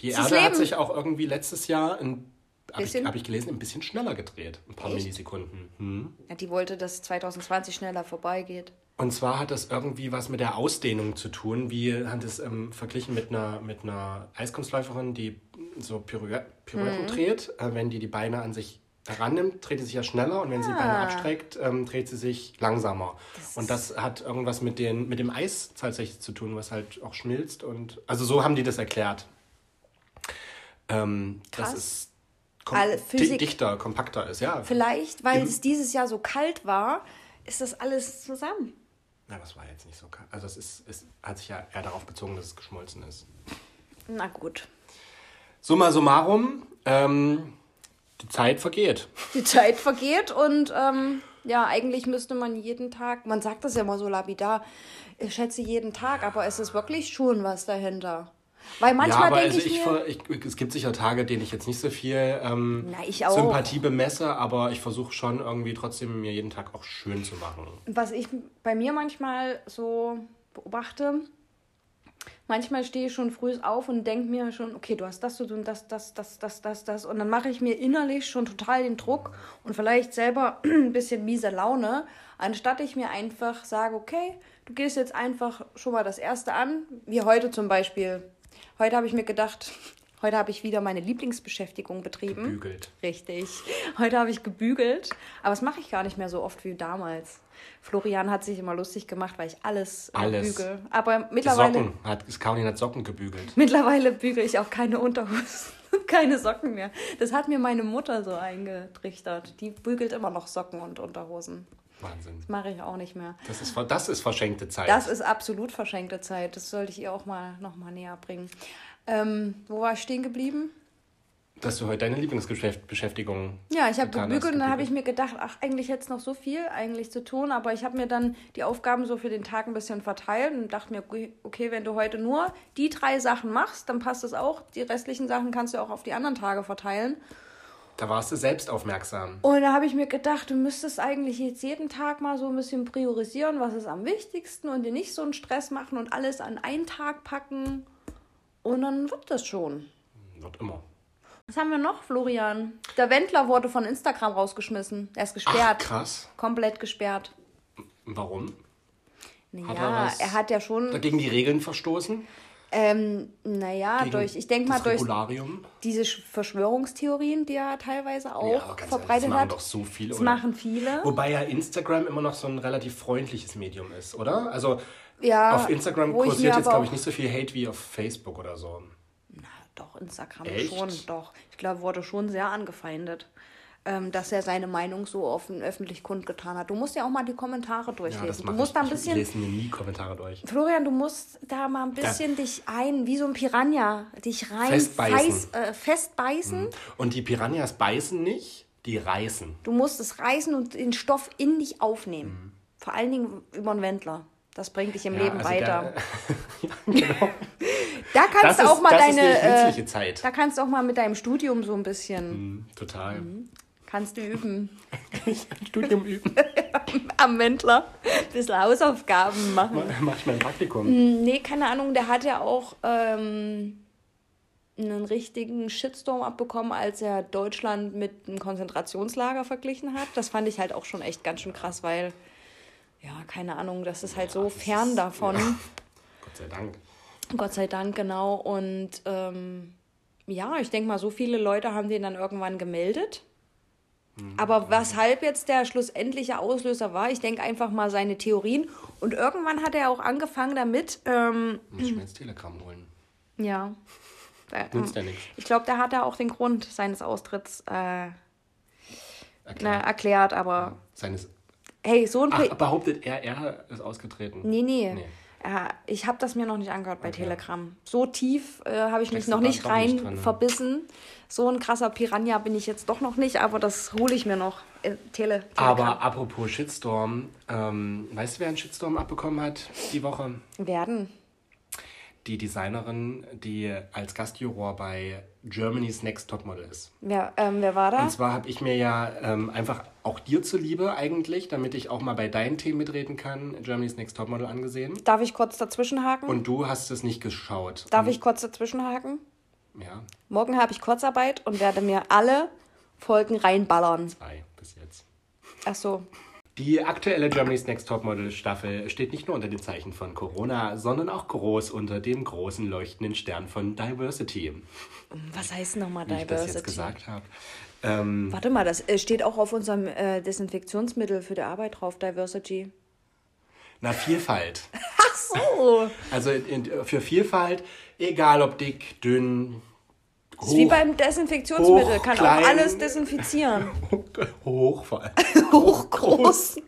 die das Erde hat sich auch irgendwie letztes Jahr, habe ich, hab ich gelesen, ein bisschen schneller gedreht. Ein paar Echt? Millisekunden. Hm. Ja, die wollte, dass 2020 schneller vorbeigeht. Und zwar hat das irgendwie was mit der Ausdehnung zu tun. wie hat es ähm, verglichen mit einer, mit einer Eiskunstläuferin, die so Pirouette, Pirouetten Mhm. dreht. Äh, wenn die die Beine an sich herannimmt, dreht sie sich ja schneller und wenn sie die Beine Ah. abstreckt, ähm, dreht sie sich langsamer. und das hat irgendwas mit, den, mit dem Eis tatsächlich zu tun, was halt auch schmilzt. Und, also so haben die das erklärt. Ähm, Krass. Dass es kom Physik- dichter, kompakter ist, ja. Vielleicht, weil Im- es dieses Jahr so kalt war, ist das alles zusammen. Na, das war jetzt nicht so kalt. Also es ist, es hat sich ja eher darauf bezogen, dass es geschmolzen ist. Na gut. Summa summarum, ähm, die Zeit vergeht. Die Zeit vergeht und ähm, ja, eigentlich müsste man jeden Tag, man sagt das ja immer so lapidar, ich schätze jeden Tag, aber es ist wirklich schon was dahinter. Weil ja, manchmal aber denke also ich ich, mir, ver- ich, es gibt sicher Tage, denen ich jetzt nicht so viel ähm, Na, ich. Sympathie bemesse, aber ich versuche schon irgendwie trotzdem mir jeden Tag auch schön zu machen. was ich bei mir manchmal so beobachte, manchmal stehe ich schon früh auf und denke mir schon, okay, du hast das zu tun, das, das, das, das, das, das. Und dann mache ich mir innerlich schon total den Druck und vielleicht selber [clears throat] ein bisschen miese Laune, anstatt ich mir einfach sage, okay, du gehst jetzt einfach schon mal das Erste an, wie heute zum Beispiel. Heute habe ich mir gedacht, heute habe ich wieder meine Lieblingsbeschäftigung betrieben. Bügelt. Richtig. Heute habe ich gebügelt, aber das mache ich gar nicht mehr so oft wie damals. Florian hat sich immer lustig gemacht, weil ich alles, äh, Alles. bügel. Aber Die mittlerweile, Socken. Hat, Caroline hat Socken gebügelt. mittlerweile bügel ich auch keine Unterhosen, [laughs] keine Socken mehr. Das hat mir meine Mutter so eingetrichtert. Die bügelt immer noch Socken und Unterhosen. Wahnsinn. Das mache ich auch nicht mehr. Das ist, das ist verschenkte Zeit. Das ist absolut verschenkte Zeit. Das sollte ich ihr auch mal noch mal näher bringen. Ähm, wo war ich stehen geblieben? Dass du heute deine Lieblingsbeschäftigung Ja, ich habe gebügelt und dann habe ich mir gedacht, ach, eigentlich jetzt noch so viel eigentlich zu tun, aber ich habe mir dann die Aufgaben so für den Tag ein bisschen verteilt und dachte mir, okay, okay, wenn du heute nur die drei Sachen machst, dann passt es auch. Die restlichen Sachen kannst du auch auf die anderen Tage verteilen. Da warst du selbst aufmerksam. Und da habe ich mir gedacht, du müsstest eigentlich jetzt jeden Tag mal so ein bisschen priorisieren, was ist am wichtigsten und dir nicht so einen Stress machen und alles an einen Tag packen. Und dann wird das schon. Wird immer. Was haben wir noch, Florian? Der Wendler wurde von Instagram rausgeschmissen. Er ist Ach, gesperrt. krass. Komplett gesperrt. Warum? Naja, er er, was hat ja schon, Dagegen die Regeln verstoßen? ähm, naja, durch, ich denke mal, das durch diese Sch- Verschwörungstheorien, die er teilweise auch Ja, ganz ehrlich, verbreitet das machen hat. doch so viele, das oder? machen viele. Wobei ja Instagram immer noch so ein relativ freundliches Medium ist, oder? Also Ja, auf Instagram ich kursiert jetzt, glaube ich, nicht so viel Hate wie auf Facebook oder so. Doch, Instagram Echt? schon, doch. Ich glaube, wurde schon sehr angefeindet, ähm, dass er seine Meinung so offen öffentlich kundgetan hat. Du musst ja auch mal die Kommentare Ja, durchlesen. das du musst ich. da ein Ich bisschen, lese mir nie Kommentare durch. Florian, du musst da mal ein bisschen dich ein, wie so ein Piranha, dich rein Festbeißen. feiß- äh, festbeißen. Und die Piranhas beißen nicht, die reißen. Du musst es reißen und den Stoff in dich Mhm. aufnehmen. Vor allen Dingen über einen Wendler. Das bringt dich im Ja, Leben also weiter. [laughs] Ja, genau. [laughs] da kannst Das du ist, auch mal deine. äh, Zeit. da kannst du auch mal mit deinem Studium so ein bisschen. Hm, Total. Kannst du üben. Studium üben. [laughs] Am Wendler. Ein bisschen Hausaufgaben machen. Mach ich mein Praktikum. Nee, keine Ahnung, der hat ja auch. Ähm, einen richtigen Shitstorm abbekommen, als er Deutschland mit einem Konzentrationslager verglichen hat. Das fand ich halt auch schon echt ganz schön krass, weil, ja, keine Ahnung, das ist halt so fern davon. Ja. [laughs] Gott sei Dank. Gott sei Dank, genau. Und ähm, ja, ich denke mal, so viele Leute haben den dann irgendwann gemeldet. Aber weshalb jetzt der schlussendliche Auslöser war, ich denke einfach mal seine Theorien. Und irgendwann hat er auch angefangen damit, ähm, Muss ich mir jetzt Telegram holen. ja. [laughs] Nützt ja nichts. Ich glaube, der hat ja auch den Grund seines Austritts äh, na, Erklärt. erklärt, aber Seines. Hey, so ein... Ach, Pri behauptet er, er ist ausgetreten. nee, nee. Nee. Ja, ich habe das mir noch nicht angehört bei Telegram. So tief äh, habe ich mich noch nicht rein nicht drin, ne? verbissen. So ein krasser Piranha bin ich jetzt doch noch nicht, aber das hole ich mir noch. Äh, Tele Telegram. Aber apropos Shitstorm, ähm, weißt du, wer einen Shitstorm abbekommen hat die Woche? werden. Die Designerin, die als Gastjuror bei Germany's Next Topmodel ist. Wer, ähm, wer war da? Und zwar habe ich mir ja ähm, einfach auch dir zuliebe eigentlich, damit ich auch mal bei deinen Themen mitreden kann, Germany's Next Topmodel angesehen. Darf ich kurz dazwischenhaken? Und du hast es nicht geschaut. Darf Und, ich kurz dazwischenhaken? Ja, Morgen habe ich Kurzarbeit und werde mir alle Folgen reinballern. zwei bis jetzt. Ach so. Die aktuelle Germany's Next Topmodel Staffel steht nicht nur unter den Zeichen von Corona, sondern auch groß unter dem großen leuchtenden Stern von Diversity, Was heißt nochmal wie ich das jetzt Diversity? gesagt habe. Ähm, Warte mal, das äh, steht auch auf unserem äh, Desinfektionsmittel für die Arbeit drauf, Diversity. na, Vielfalt. [laughs] Ach so. Also in, in, für Vielfalt, egal ob dick, dünn, Das ist wie hoch, beim Desinfektionsmittel, hoch, kann klein. auch alles desinfizieren. [laughs] hoch vor allem. [laughs] Hoch, groß.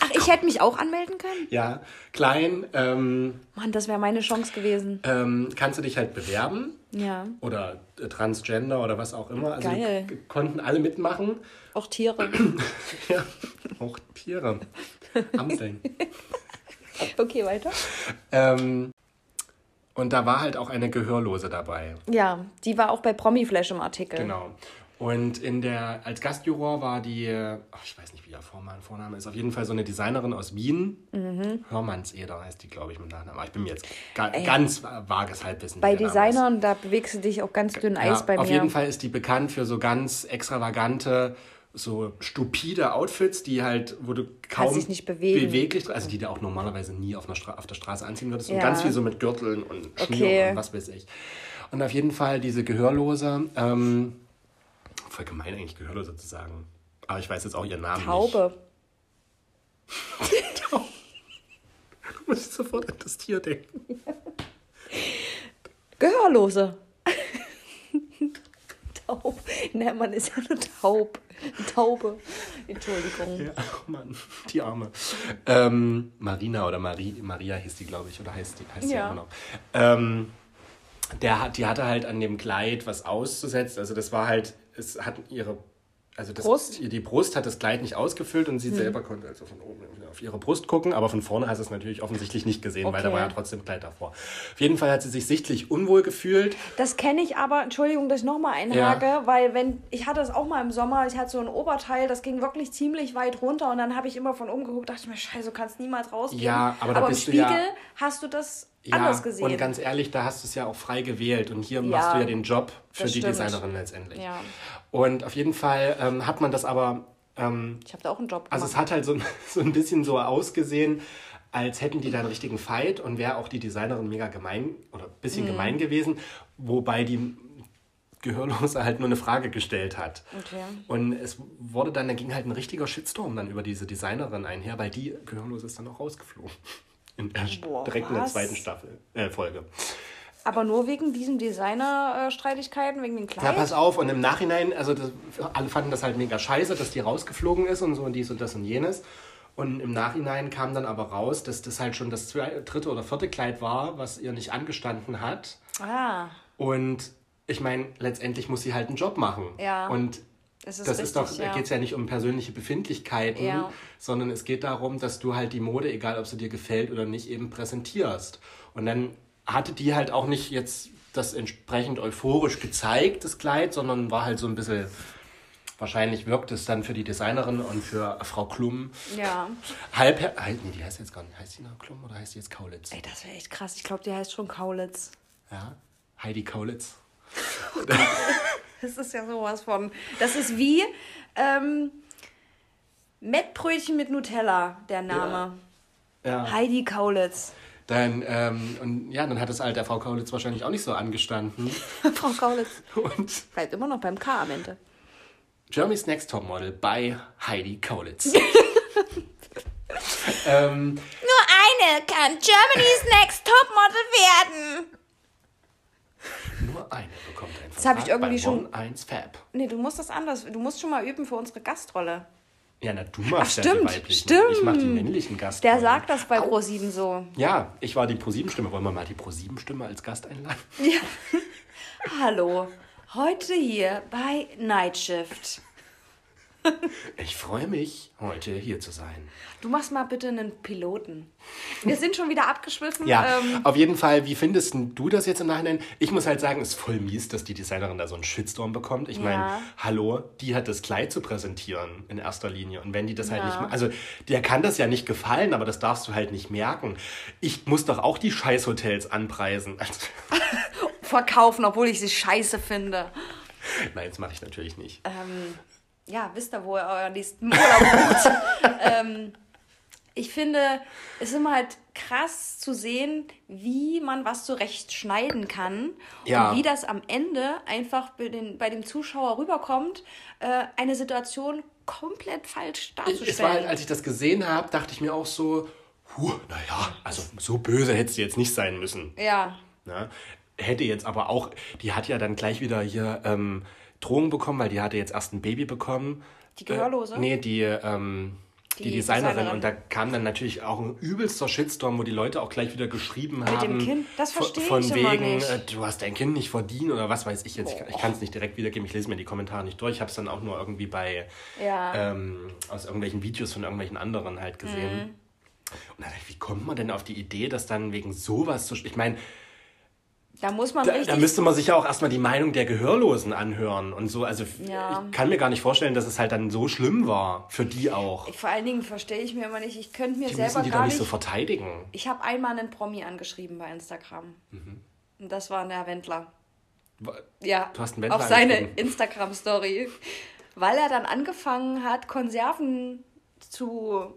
Ach, ich hätte mich auch anmelden können? Ja, klein, ähm, Mann, das wäre meine Chance gewesen. ähm, kannst du dich halt bewerben Ja, oder äh, Transgender oder was auch immer. Also Geil. konnten alle mitmachen. auch Tiere. [clears throat] Ja, auch Tiere. [laughs] Amseln. Okay, weiter. ähm, und da war halt auch eine Gehörlose dabei. Ja, die war auch bei Promiflash im Artikel. Genau. Und in der, als Gastjuror war die, ach, ich weiß nicht, wie der Vorname, Vorname ist, auf jeden Fall so eine Designerin aus Wien. Mhm. Hörmannseder heißt die, glaube ich, mit Nachnamen. Aber ich bin mir jetzt ga, ganz vages Halbwissen. Bei. Designern, da bewegst du dich auf ganz dünnem Eis Ja, bei auf mir. jeden Fall ist die bekannt für so ganz extravagante, so stupide Outfits, die halt, wo du kaum sich nicht bewegen. beweglich, also die du auch normalerweise nie auf, einer Stra auf der Straße anziehen würdest. Und Ja. ganz viel so mit Gürteln und Schnüren Okay. und was weiß ich. Und auf jeden Fall diese Gehörlose, ähm, voll gemein eigentlich Gehörlose zu sagen. Aber ich weiß jetzt auch ihren Namen nicht. Taube. [laughs] Du musst sofort an das Tier denken. Gehörlose. Taub. [laughs] Ne, man ist ja nur taub. Taube. Entschuldigung. Ja, oh Mann, die Arme. Ähm, Marina oder Marie, Maria hieß die, glaube ich, oder heißt die, heißt die Ja. immer noch. Ähm, der hat, die hatte halt an dem Kleid was auszusetzen. Also das war halt, es hat ihre, also das, Brust? die Brust hat das Kleid nicht ausgefüllt und sie selber konnte also von oben auf ihre Brust gucken, aber von vorne hast du es natürlich offensichtlich nicht gesehen, weil da Okay. war ja trotzdem Kleid davor. Auf jeden Fall hat sie sich sichtlich unwohl gefühlt. Das kenne ich aber, Entschuldigung, dass ich nochmal einhake, weil wenn, ich hatte es auch mal im Sommer, ich hatte so ein Oberteil, das ging wirklich ziemlich weit runter und dann habe ich immer von oben geguckt, dachte ich mir, scheiße, du kannst niemals rausgehen. Ja, aber da im bist du Spiegel ja- hast du das Ja, anders gesehen. und ganz ehrlich, da hast du es ja auch frei gewählt und hier Ja, machst du ja den Job für die stimmt. Designerin letztendlich. Ja. Und auf jeden Fall ähm, hat man das aber, ähm, ich habe da auch einen Job gemacht. also es hat halt so, [laughs] so ein bisschen so ausgesehen, als hätten die da einen richtigen Fight und wäre auch die Designerin mega gemein oder ein Mhm. bisschen gemein gewesen, wobei die Gehörlose halt nur eine Frage gestellt hat. Okay. Und es wurde dann, da ging halt ein richtiger Shitstorm dann über diese Designerin einher, weil die Gehörlose ist dann auch rausgeflogen. In der, Boah, direkt in der was? zweiten Staffel, äh, Folge. aber nur wegen diesen Designer-Streitigkeiten, wegen den Ja, Kleid? pass auf, und im Nachhinein, also das, alle fanden das halt mega scheiße, dass die rausgeflogen ist und so und dies und das und jenes. Und im Nachhinein kam dann aber raus, dass das halt schon das dritte oder vierte Kleid war, was ihr nicht angestanden hat. ah, Und ich meine, letztendlich muss sie halt einen Job machen. Ja. Und das ist das richtig, ist doch, da ja. geht es ja nicht um persönliche Befindlichkeiten, Ja. sondern es geht darum, dass du halt die Mode, egal ob sie dir gefällt oder nicht, eben präsentierst. Und dann hatte die halt auch nicht jetzt das entsprechend euphorisch gezeigt, das Kleid, sondern war halt so ein bisschen, wahrscheinlich wirkt es dann für die Designerin und für Frau Klum Ja. halb, nee, die heißt jetzt gar nicht, heißt die noch Klum oder heißt die jetzt Kaulitz? Ey, das wäre echt krass. Ich glaube, die heißt schon Kaulitz. Ja, Heidi Kaulitz. [laughs] Das ist ja sowas von. Das ist wie ähm, Mettbrötchen mit Nutella, der Name. Ja. Heidi Kaulitz. Dann, ähm, und ja, dann hat es halt der Frau Kaulitz wahrscheinlich auch nicht so angestanden. [laughs] Frau Kaulitz. Und Bleibt immer noch beim K am Ende. Germany's Next Topmodel bei Heidi Kaulitz. [laughs] ähm, Nur eine kann Germany's Next Topmodel werden. Nur eine bekommt ein Das hab ich irgendwie schon- 1 Fab. Nee, du musst das anders. Du musst schon mal üben für unsere Gastrolle. Ja, na, du machst Ach, ja die stimmt, weiblichen. stimmt. Ich mach die männlichen Gastrollen. Der sagt das bei Pro7 so. Ja, ich war die Pro-7-Stimme. Wollen wir mal die Pro-7-Stimme als Gast einladen? [laughs] Hallo, heute hier bei Night Shift. Ich freue mich, heute hier zu sein. Du machst mal bitte einen Piloten. Wir sind schon wieder abgeschwiffen. Ja, Ähm, auf jeden Fall, wie findest du das jetzt im Nachhinein? Ich muss halt sagen, es ist voll mies, dass die Designerin da so einen Shitstorm bekommt. Ich meine, Ja. hallo, die hat das Kleid zu präsentieren in erster Linie. Und wenn die das halt Ja. nicht ma- also der kann das ja nicht gefallen, aber das darfst du halt nicht merken. Ich muss doch auch die Scheißhotels anpreisen. Also, [laughs] verkaufen, obwohl ich sie scheiße finde. nein, das mache ich natürlich nicht. Ähm, ja, wisst ihr, wo ihr euren nächsten Urlaub bucht. [laughs] ähm, ich finde, es ist immer halt krass zu sehen, wie man was zurecht schneiden kann Ja. und wie das am Ende einfach bei, den, bei dem Zuschauer rüberkommt, äh, eine Situation komplett falsch Ich, es war halt, darzustellen. als ich das gesehen habe, dachte ich mir auch so, huh, naja, also so böse hätte sie jetzt nicht sein müssen. ja, Ne? Hätte jetzt aber auch, die hat ja dann gleich wieder hier ähm, Drohungen bekommen, weil die hatte jetzt erst ein Baby bekommen. Die Gehörlose? Äh, nee, die, ähm, die, Die Designerin. Designerin. Und da kam dann natürlich auch ein übelster Shitstorm, wo die Leute auch gleich wieder geschrieben haben. dem Kind? Das von- verstehe Von ich immer wegen, nicht. äh, du hast dein Kind nicht verdient oder was weiß ich jetzt. Ich, ich kann es nicht direkt wiedergeben, ich lese mir die Kommentare nicht durch. Ich habe es dann auch nur irgendwie bei, ja. ähm, aus irgendwelchen Videos von irgendwelchen anderen halt gesehen. Mhm. Und dann dachte ich, wie kommt man denn auf die Idee, dass dann wegen sowas zu. Ich meine, da muss man da, richtig da müsste man sich ja auch erstmal die Meinung der Gehörlosen anhören und so. Also Ja. ich kann mir gar nicht vorstellen, dass es halt dann so schlimm war. Für die auch. Vor allen Dingen verstehe ich mir immer nicht, ich könnte mir Die selber die gar doch nicht so verteidigen. ich habe einmal einen Promi angeschrieben bei Instagram. Mhm. Und das war der Wendler. Wa- Ja, Du hast einen Wendler auf seine angeschrieben. Instagram-Story. Weil er dann angefangen hat, Konserven zu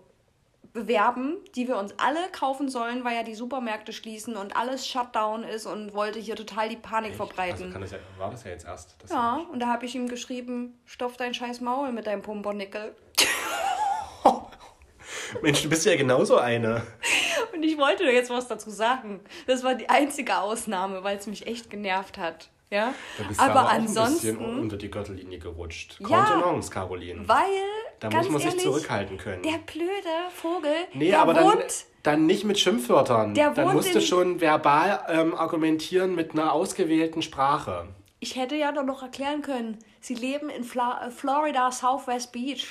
bewerben, die wir uns alle kaufen sollen, weil ja die Supermärkte schließen und alles Shutdown ist und wollte hier total die Panik Also verbreiten. kann das ja, war das ja jetzt erst. Ja, und da habe ich ihm geschrieben, stopf dein scheiß Maul mit deinem Pumpernickel. [laughs] Mensch, du bist ja genauso eine. [laughs] Und ich wollte jetzt was dazu sagen. Das war die einzige Ausnahme, weil es mich echt genervt hat. Ja? Da bist du Aber auch ein bisschen ansonsten, unter die Gürtellinie gerutscht. Ja. Kontenance, Caroline. weil, Da ganz muss man sich ehrlich, zurückhalten können. Der blöde Vogel, Nee, der aber dann, wohnt, dann nicht mit Schimpfwörtern. Der dann musst du schon verbal ähm, argumentieren mit einer ausgewählten Sprache. ich hätte ja doch noch erklären können, sie leben in Fla äh, Florida, Southwest Beach.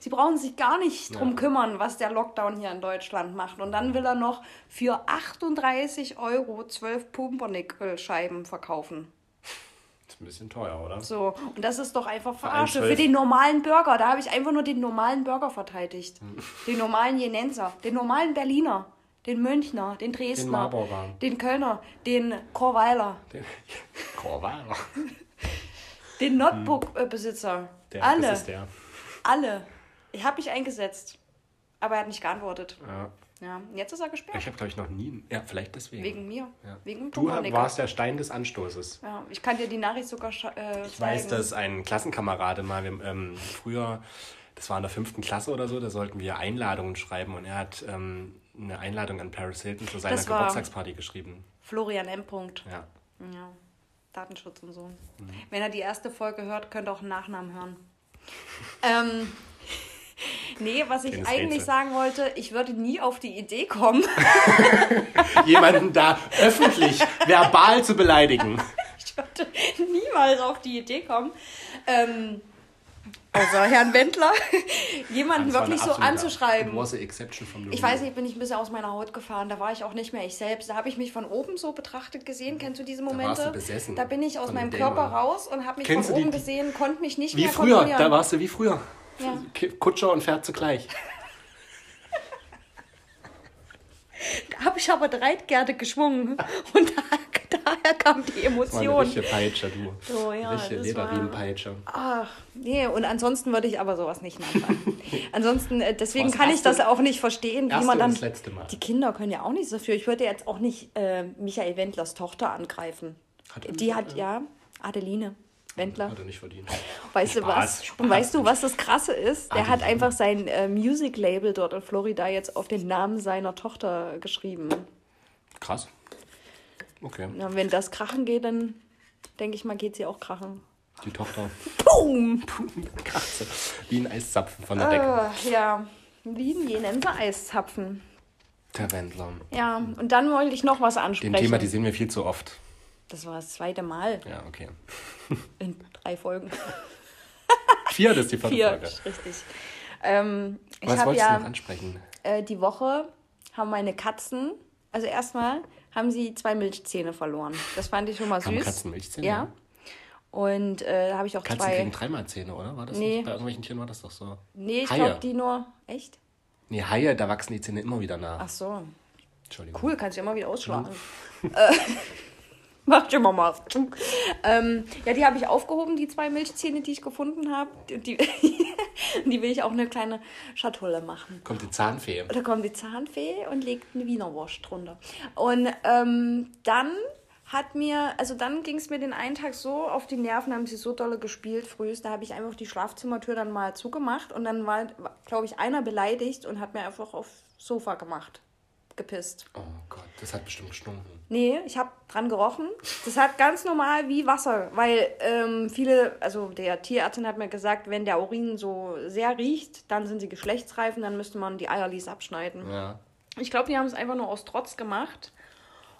Sie brauchen sich gar nicht drum Ja. kümmern, was der Lockdown hier in Deutschland macht. Und dann will er noch für 38 Euro 12 Pumpernickel-Scheiben verkaufen. Ist ein bisschen teuer, oder? So, und das ist doch einfach Verarsche. Für den normalen Burger, da habe ich einfach nur den normalen Burger verteidigt. Hm. Den normalen Jenenser, den normalen Berliner, den Münchner, den Dresdner, Marburger. den Kölner, den Chorweiler, Korvaler. [laughs] [laughs] den Notebook-Besitzer. Hm. Der, Alle, alle. Ich habe mich eingesetzt, aber er hat nicht geantwortet. Ja. Ja, jetzt ist er gesperrt. Ich habe, glaube ich, noch nie. Ja, vielleicht deswegen. Wegen mir. Ja. Wegen Du warst der Stein des Anstoßes. Ja, ich kann dir die Nachricht sogar äh, Ich weiß, dass ein Klassenkamerade mal ähm, früher, das war in der fünften Klasse oder so, da sollten wir Einladungen schreiben und er hat ähm, eine Einladung an Paris Hilton zu seiner Geburtstagsparty geschrieben. Florian M. Punkt. Ja. Ja, Datenschutz und so. Mhm. Wenn er die erste Folge hört, könnt ihr auch einen Nachnamen hören. [laughs] ähm, nee, was ich Kleines eigentlich Rätsel. sagen wollte, ich würde nie auf die Idee kommen. [laughs] Jemanden da öffentlich verbal zu beleidigen. [laughs] ich würde niemals auf die Idee kommen. Ähm, außer Herrn Wendler, [laughs] jemanden wirklich so anzuschreiben. Was a exception from the Ich weiß nicht, bin ich ein bisschen aus meiner Haut gefahren. Da war ich auch nicht mehr ich selbst. Da habe ich mich von oben so betrachtet gesehen. Kennst du diese Momente? warst du besessen Da bin ich aus meinem Körper raus und habe mich Kennst von oben die- gesehen, konnte mich nicht Wie mehr früher, kontrollieren. da warst du wie früher. Ja. Kutscher und Pferd zugleich. Da habe ich aber Dreitgerte geschwungen. Und da, da daher kam die Das war eine Emotion. richtige Peitsche, du. So, ja, richtige Lederriemenpeitsche. Ach, nee, und ansonsten würde ich aber sowas nicht nachmachen. [laughs] ansonsten, äh, deswegen kann ich das auch nicht verstehen, wie man dann. das letzte Mal. Die Kinder können ja auch nichts dafür. Ich würde jetzt auch nicht äh, Michael Wendlers Tochter angreifen. Hat die hat, ja, Adeline Wendler. Hat er nicht verdient. [laughs] Weißt du Spaß, was? Spaß. Und weißt du, was das Krasse ist? Der hat Adeline. einfach sein äh, Music-Label dort in Florida jetzt auf den Namen seiner Tochter geschrieben. Krass. Okay. Na, wenn das krachen geht, dann denke ich mal, geht sie auch krachen. Die Tochter. Boom! [laughs] Krass. Wie ein Eiszapfen von der Decke. Äh, ja, wie je nennen sie Eiszapfen. Der Wendler. Ja, und dann wollte ich noch was Den ansprechen. thematisieren wir viel zu oft. Das war das zweite Mal Ja, okay. [laughs] in drei Folgen. Vier, das ist die vierte Vier, Folge. richtig. Ähm, ich Was wolltest du ja noch ansprechen? äh, die Woche haben meine Katzen, also erstmal haben sie zwei Milchzähne verloren. Das fand ich schon mal Haben süß. Katzen Milchzähne? Ja. Und äh, da habe ich auch Katzen zwei. kriegen dreimal Zähne, oder? War das Nee. nicht? Bei irgendwelchen Tieren war das doch so. Nee, ich glaube die nur. Echt? Nee, Haie, da wachsen die Zähne immer wieder nach. Ach so. Entschuldigung. Cool, kannst du immer wieder ausschlagen. äh, [laughs] [laughs] mach schon mal mal. Ähm, ja, die habe ich aufgehoben, die zwei Milchzähne, die ich gefunden habe. Die, die, [laughs] die will ich auch eine kleine Schatulle machen. Kommt die Zahnfee. Da kommt die Zahnfee und legt eine Wiener Wurst drunter. Und ähm, dann hat mir, also dann ging es mir den einen Tag so auf die Nerven, haben sie so dolle gespielt frühst, da habe ich einfach die Schlafzimmertür dann mal zugemacht und dann war, glaube ich, einer beleidigt und hat mir einfach aufs Sofa gemacht, gepisst. Oh Gott, das hat bestimmt gestunken. Nee, ich habe dran gerochen. Das hat ganz normal wie Wasser, weil ähm, viele, also der Tierärztin hat mir gesagt, wenn der Urin so sehr riecht, dann sind sie geschlechtsreif und dann müsste man die Eierlis abschneiden. Ja. Ich glaube, die haben es einfach nur aus Trotz gemacht.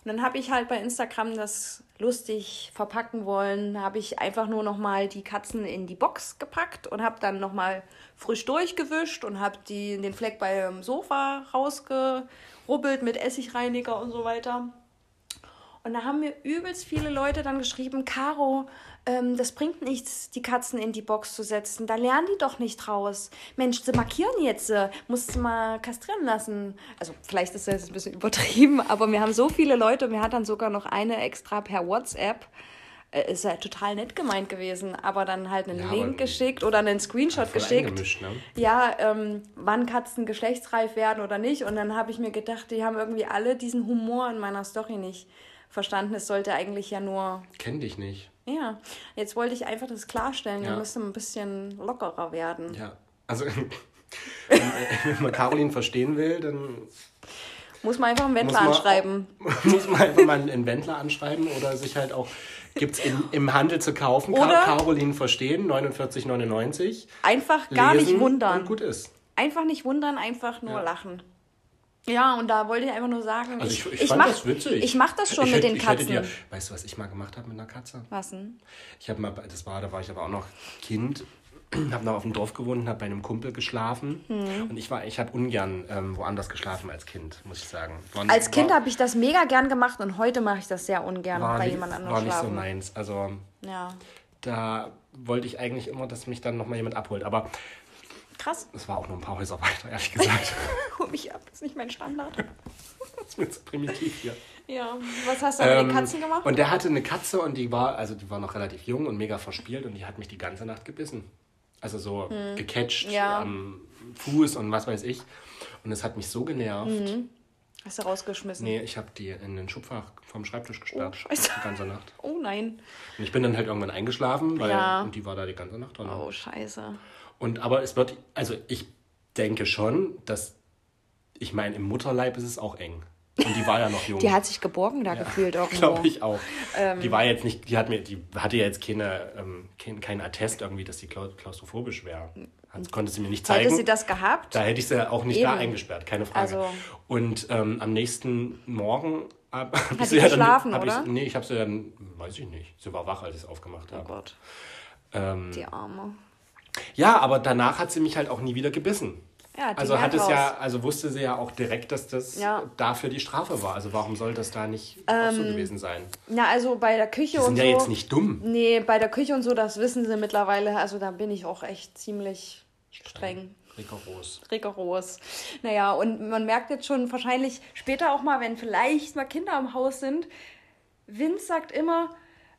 Und dann habe ich halt bei Instagram das lustig verpacken wollen, habe ich einfach nur noch mal die Katzen in die Box gepackt und habe dann noch mal frisch durchgewischt und habe die den Fleck beim Sofa rausgerubbelt mit Essigreiniger und so weiter. Und da haben mir übelst viele Leute dann geschrieben, Caro, ähm, das bringt nichts, die Katzen in die Box zu setzen. Da lernen die doch nicht raus. Mensch, sie markieren jetzt, musst du mal kastrieren lassen. Also vielleicht ist das jetzt ein bisschen übertrieben, aber mir haben so viele Leute, mir hat dann sogar noch eine extra per WhatsApp, ist ja total nett gemeint gewesen, aber dann halt einen Ja, Link geschickt oder einen Screenshot geschickt ne? ja, ähm, wann Katzen geschlechtsreif werden oder nicht. Und dann habe ich mir gedacht, die haben irgendwie alle diesen Humor in meiner Story nicht verstanden. Es sollte eigentlich ja nur, Kenn dich nicht. ja, jetzt wollte ich einfach das klarstellen. Wir Ja. müssen ein bisschen lockerer werden. Ja. Also, [laughs] wenn, man Caroline verstehen will, dann Muss man einfach einen Wendler man- anschreiben. [laughs] muss man einfach mal einen Wendler anschreiben oder sich halt auch, gibt es im Handel zu kaufen, Ka- Oder- Caroline verstehen, 49,99. Einfach gar lesen nicht wundern. Und gut ist. Einfach nicht wundern, einfach nur Ja. lachen. Ja, und da wollte ich einfach nur sagen, Also ich, ich, fand mach, das witzig. Ich mache das schon ich mit hätte, den ich Katzen. Dir, weißt du, was ich mal gemacht habe mit einer Katze? Was denn? Ich habe mal, das war, da war ich aber auch noch Kind, [clears throat] habe noch auf dem Dorf gewohnt, habe bei einem Kumpel geschlafen Hm. und ich war, ich habe ungern ähm, woanders geschlafen als Kind, muss ich sagen. War, Als Kind habe ich das mega gern gemacht und heute mache ich das sehr ungern bei nicht- jemand anderem war nicht so schlafen. meins. Also ja, da wollte ich eigentlich immer, dass mich dann nochmal jemand abholt. Aber krass. es war auch nur ein paar Häuser weiter, ehrlich gesagt. [laughs] Hol mich ab, das ist nicht mein Standard. [laughs] das ist mir zu primitiv hier. Ja, was hast du mit den Ähm, Katzen gemacht? Und der hatte eine Katze und die war, also die war noch relativ jung und mega verspielt und die hat mich die ganze Nacht gebissen. Also so gecatcht Hm. Ja. am Fuß und was weiß ich. Und es hat mich so genervt. Hast du rausgeschmissen? Nee, ich habe die in den Schubfach vom Schreibtisch gesperrt. Oh, scheiße. Die ganze Nacht. [laughs] Oh nein. Und ich bin dann halt irgendwann eingeschlafen, weil Ja. und die war da die ganze Nacht drin. Oh, scheiße. Und aber es wird, also ich denke schon, dass, ich meine, im Mutterleib ist es auch eng. Und die war ja noch jung. Die hat sich geborgen da gefühlt [laughs] irgendwo. Glaube ich auch. Ähm. die war jetzt nicht, die hat mir, die hatte ja jetzt keine, ähm, kein, kein Attest irgendwie, dass klau- klaustrophobisch wäre. Hat, konnte sie mir nicht zeigen. Hätte sie das gehabt? da hätte ich sie auch nicht da Eben. eingesperrt, keine Frage. Also- Und ähm, am nächsten Morgen hab, hab ich sie ja geschlafen, hab oder? Ich, nee, ich habe sie dann, weiß ich nicht. Sie war wach, als ich es aufgemacht Oh habe. Gott, ähm, die Arme. ja, aber danach hat sie mich halt auch nie wieder gebissen. Ja, Also hat es ja, also wusste sie ja auch direkt, dass das Ja. dafür die Strafe war. Also warum soll das da nicht auch so gewesen sein? Na, also bei der Küche Die sind und ja so. jetzt nicht dumm. Nee, bei der Küche und so, das wissen sie mittlerweile. Also da bin ich auch echt ziemlich streng. Rigoros. rigoros. Naja, und man merkt jetzt schon wahrscheinlich später auch mal, wenn vielleicht mal Kinder im Haus sind, Vince sagt immer,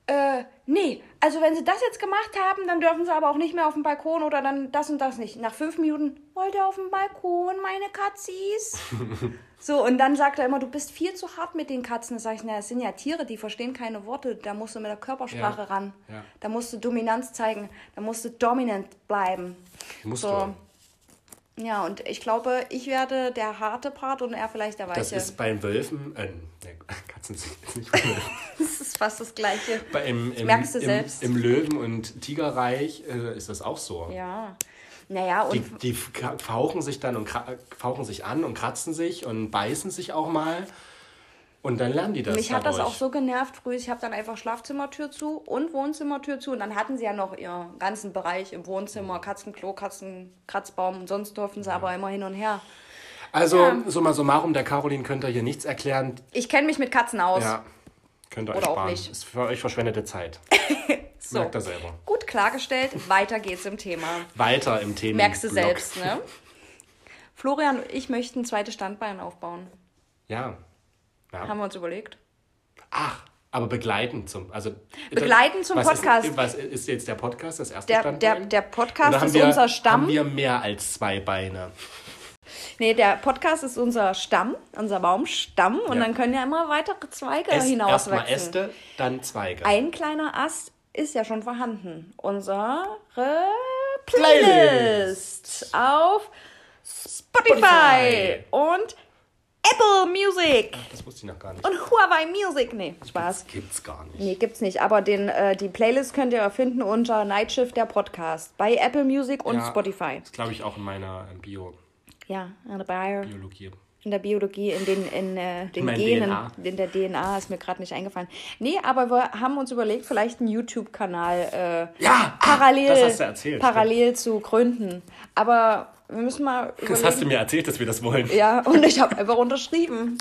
äh, nee, also wenn sie das jetzt gemacht haben, dann dürfen sie aber auch nicht mehr auf den Balkon oder dann das und das nicht. Nach fünf Minuten, wollt ihr auf den Balkon, meine Katzis? [laughs] so, und dann sagt er immer, du bist viel zu hart mit den Katzen. Da sag ich, na, es sind ja Tiere, die verstehen keine Worte. Da musst du mit der Körpersprache Ja. ran. Ja. Da musst du Dominanz zeigen. Da musst du dominant bleiben. Musst So. du. Ja, und ich glaube, ich werde der harte Part und er vielleicht der Das weiche. ist bei Wölfen, äh, [laughs] Katzen sind nicht Wölfe. [laughs] Das ist fast das Gleiche. Bei, im, im, merkst du im, selbst. Im Löwen- und Tigerreich äh, ist das auch so. Ja. Naja, und Die, die fauchen sich dann und fauchen sich an und kratzen sich und beißen sich auch mal. Und dann lernen die das. mich hat das auch so genervt früh. Ich habe dann einfach Schlafzimmertür zu und Wohnzimmertür zu. Und dann hatten sie ja noch ihren ganzen Bereich im Wohnzimmer, Katzenklo, Katzenkratzbaum und sonst durften sie aber immer hin und her. Also, Ja. summa summarum, der Caroline könnt ihr hier nichts erklären. Ich kenne mich mit Katzen aus. Ja, könnt ihr euch Oder auch sparen. nicht. Ist für euch verschwendete Zeit. [laughs] so. Merkt ihr selber. Gut klargestellt, weiter geht's im Thema. Weiter im Thema. Merkst du selbst, ne? Florian und ich möchten ein zweites Standbein aufbauen. Ja. Ja. Haben wir uns überlegt. Ach, aber begleitend zum. Also, Begleitend zum was Podcast. Ist, was ist jetzt der Podcast, das erste Der, Standbein? der, der Podcast ist wir, unser Stamm. Haben wir mehr als zwei Beine? Nee, der Podcast ist unser Stamm, unser Baumstamm. Und Ja. dann können ja immer weitere Zweige Es, erstmal hinauswachsen. Äste, dann Zweige. Ein kleiner Ast ist ja schon vorhanden. Unsere Playlist. Playlist auf Spotify, Spotify. und Apple Music das wusste ich noch gar nicht. und Huawei Music. Nee, Spaß. Das gibt's gar nicht. Nee, gibt's nicht. Aber den, äh, die Playlist könnt ihr finden unter Nightshift der Podcast bei Apple Music und Ja. Spotify. Das glaube ich auch in meiner äh, Bio, Ja, in der, Bio, Biologie. in der Biologie, in den, in, äh, den Genen, DNA. in der DNA ist mir gerade nicht eingefallen. Nee, aber wir haben uns überlegt, vielleicht einen YouTube-Kanal äh, Ja, ah, parallel, das hast du erzählt. parallel zu gründen. Aber wir müssen mal Das überlegen. hast du mir erzählt, dass wir das wollen. ja, und ich habe einfach unterschrieben.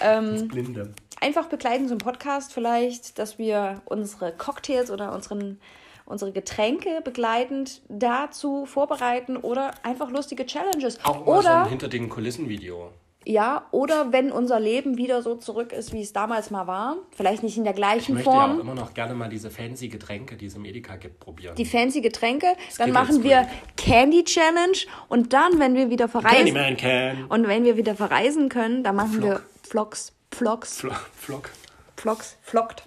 Ähm, Blinde. einfach begleiten zum Podcast vielleicht, dass wir unsere Cocktails oder unseren, unsere Getränke begleitend dazu vorbereiten oder einfach lustige Challenges. Auch mal so oder ein hinter den Kulissen Video. Ja, oder wenn unser Leben wieder so zurück ist, wie es damals mal war, vielleicht nicht in der Ich gleichen möchte ja auch Form. immer noch gerne mal diese fancy Getränke, die es im Edeka gibt, probieren. die fancy Getränke, dann Skittles machen wir. Candy Challenge und dann, wenn wir wieder verreisen Candyman Can. und wenn wir wieder verreisen können, dann machen wir Vlogs, Vlogs, Flo- Flock. Vlogs, Vloggt.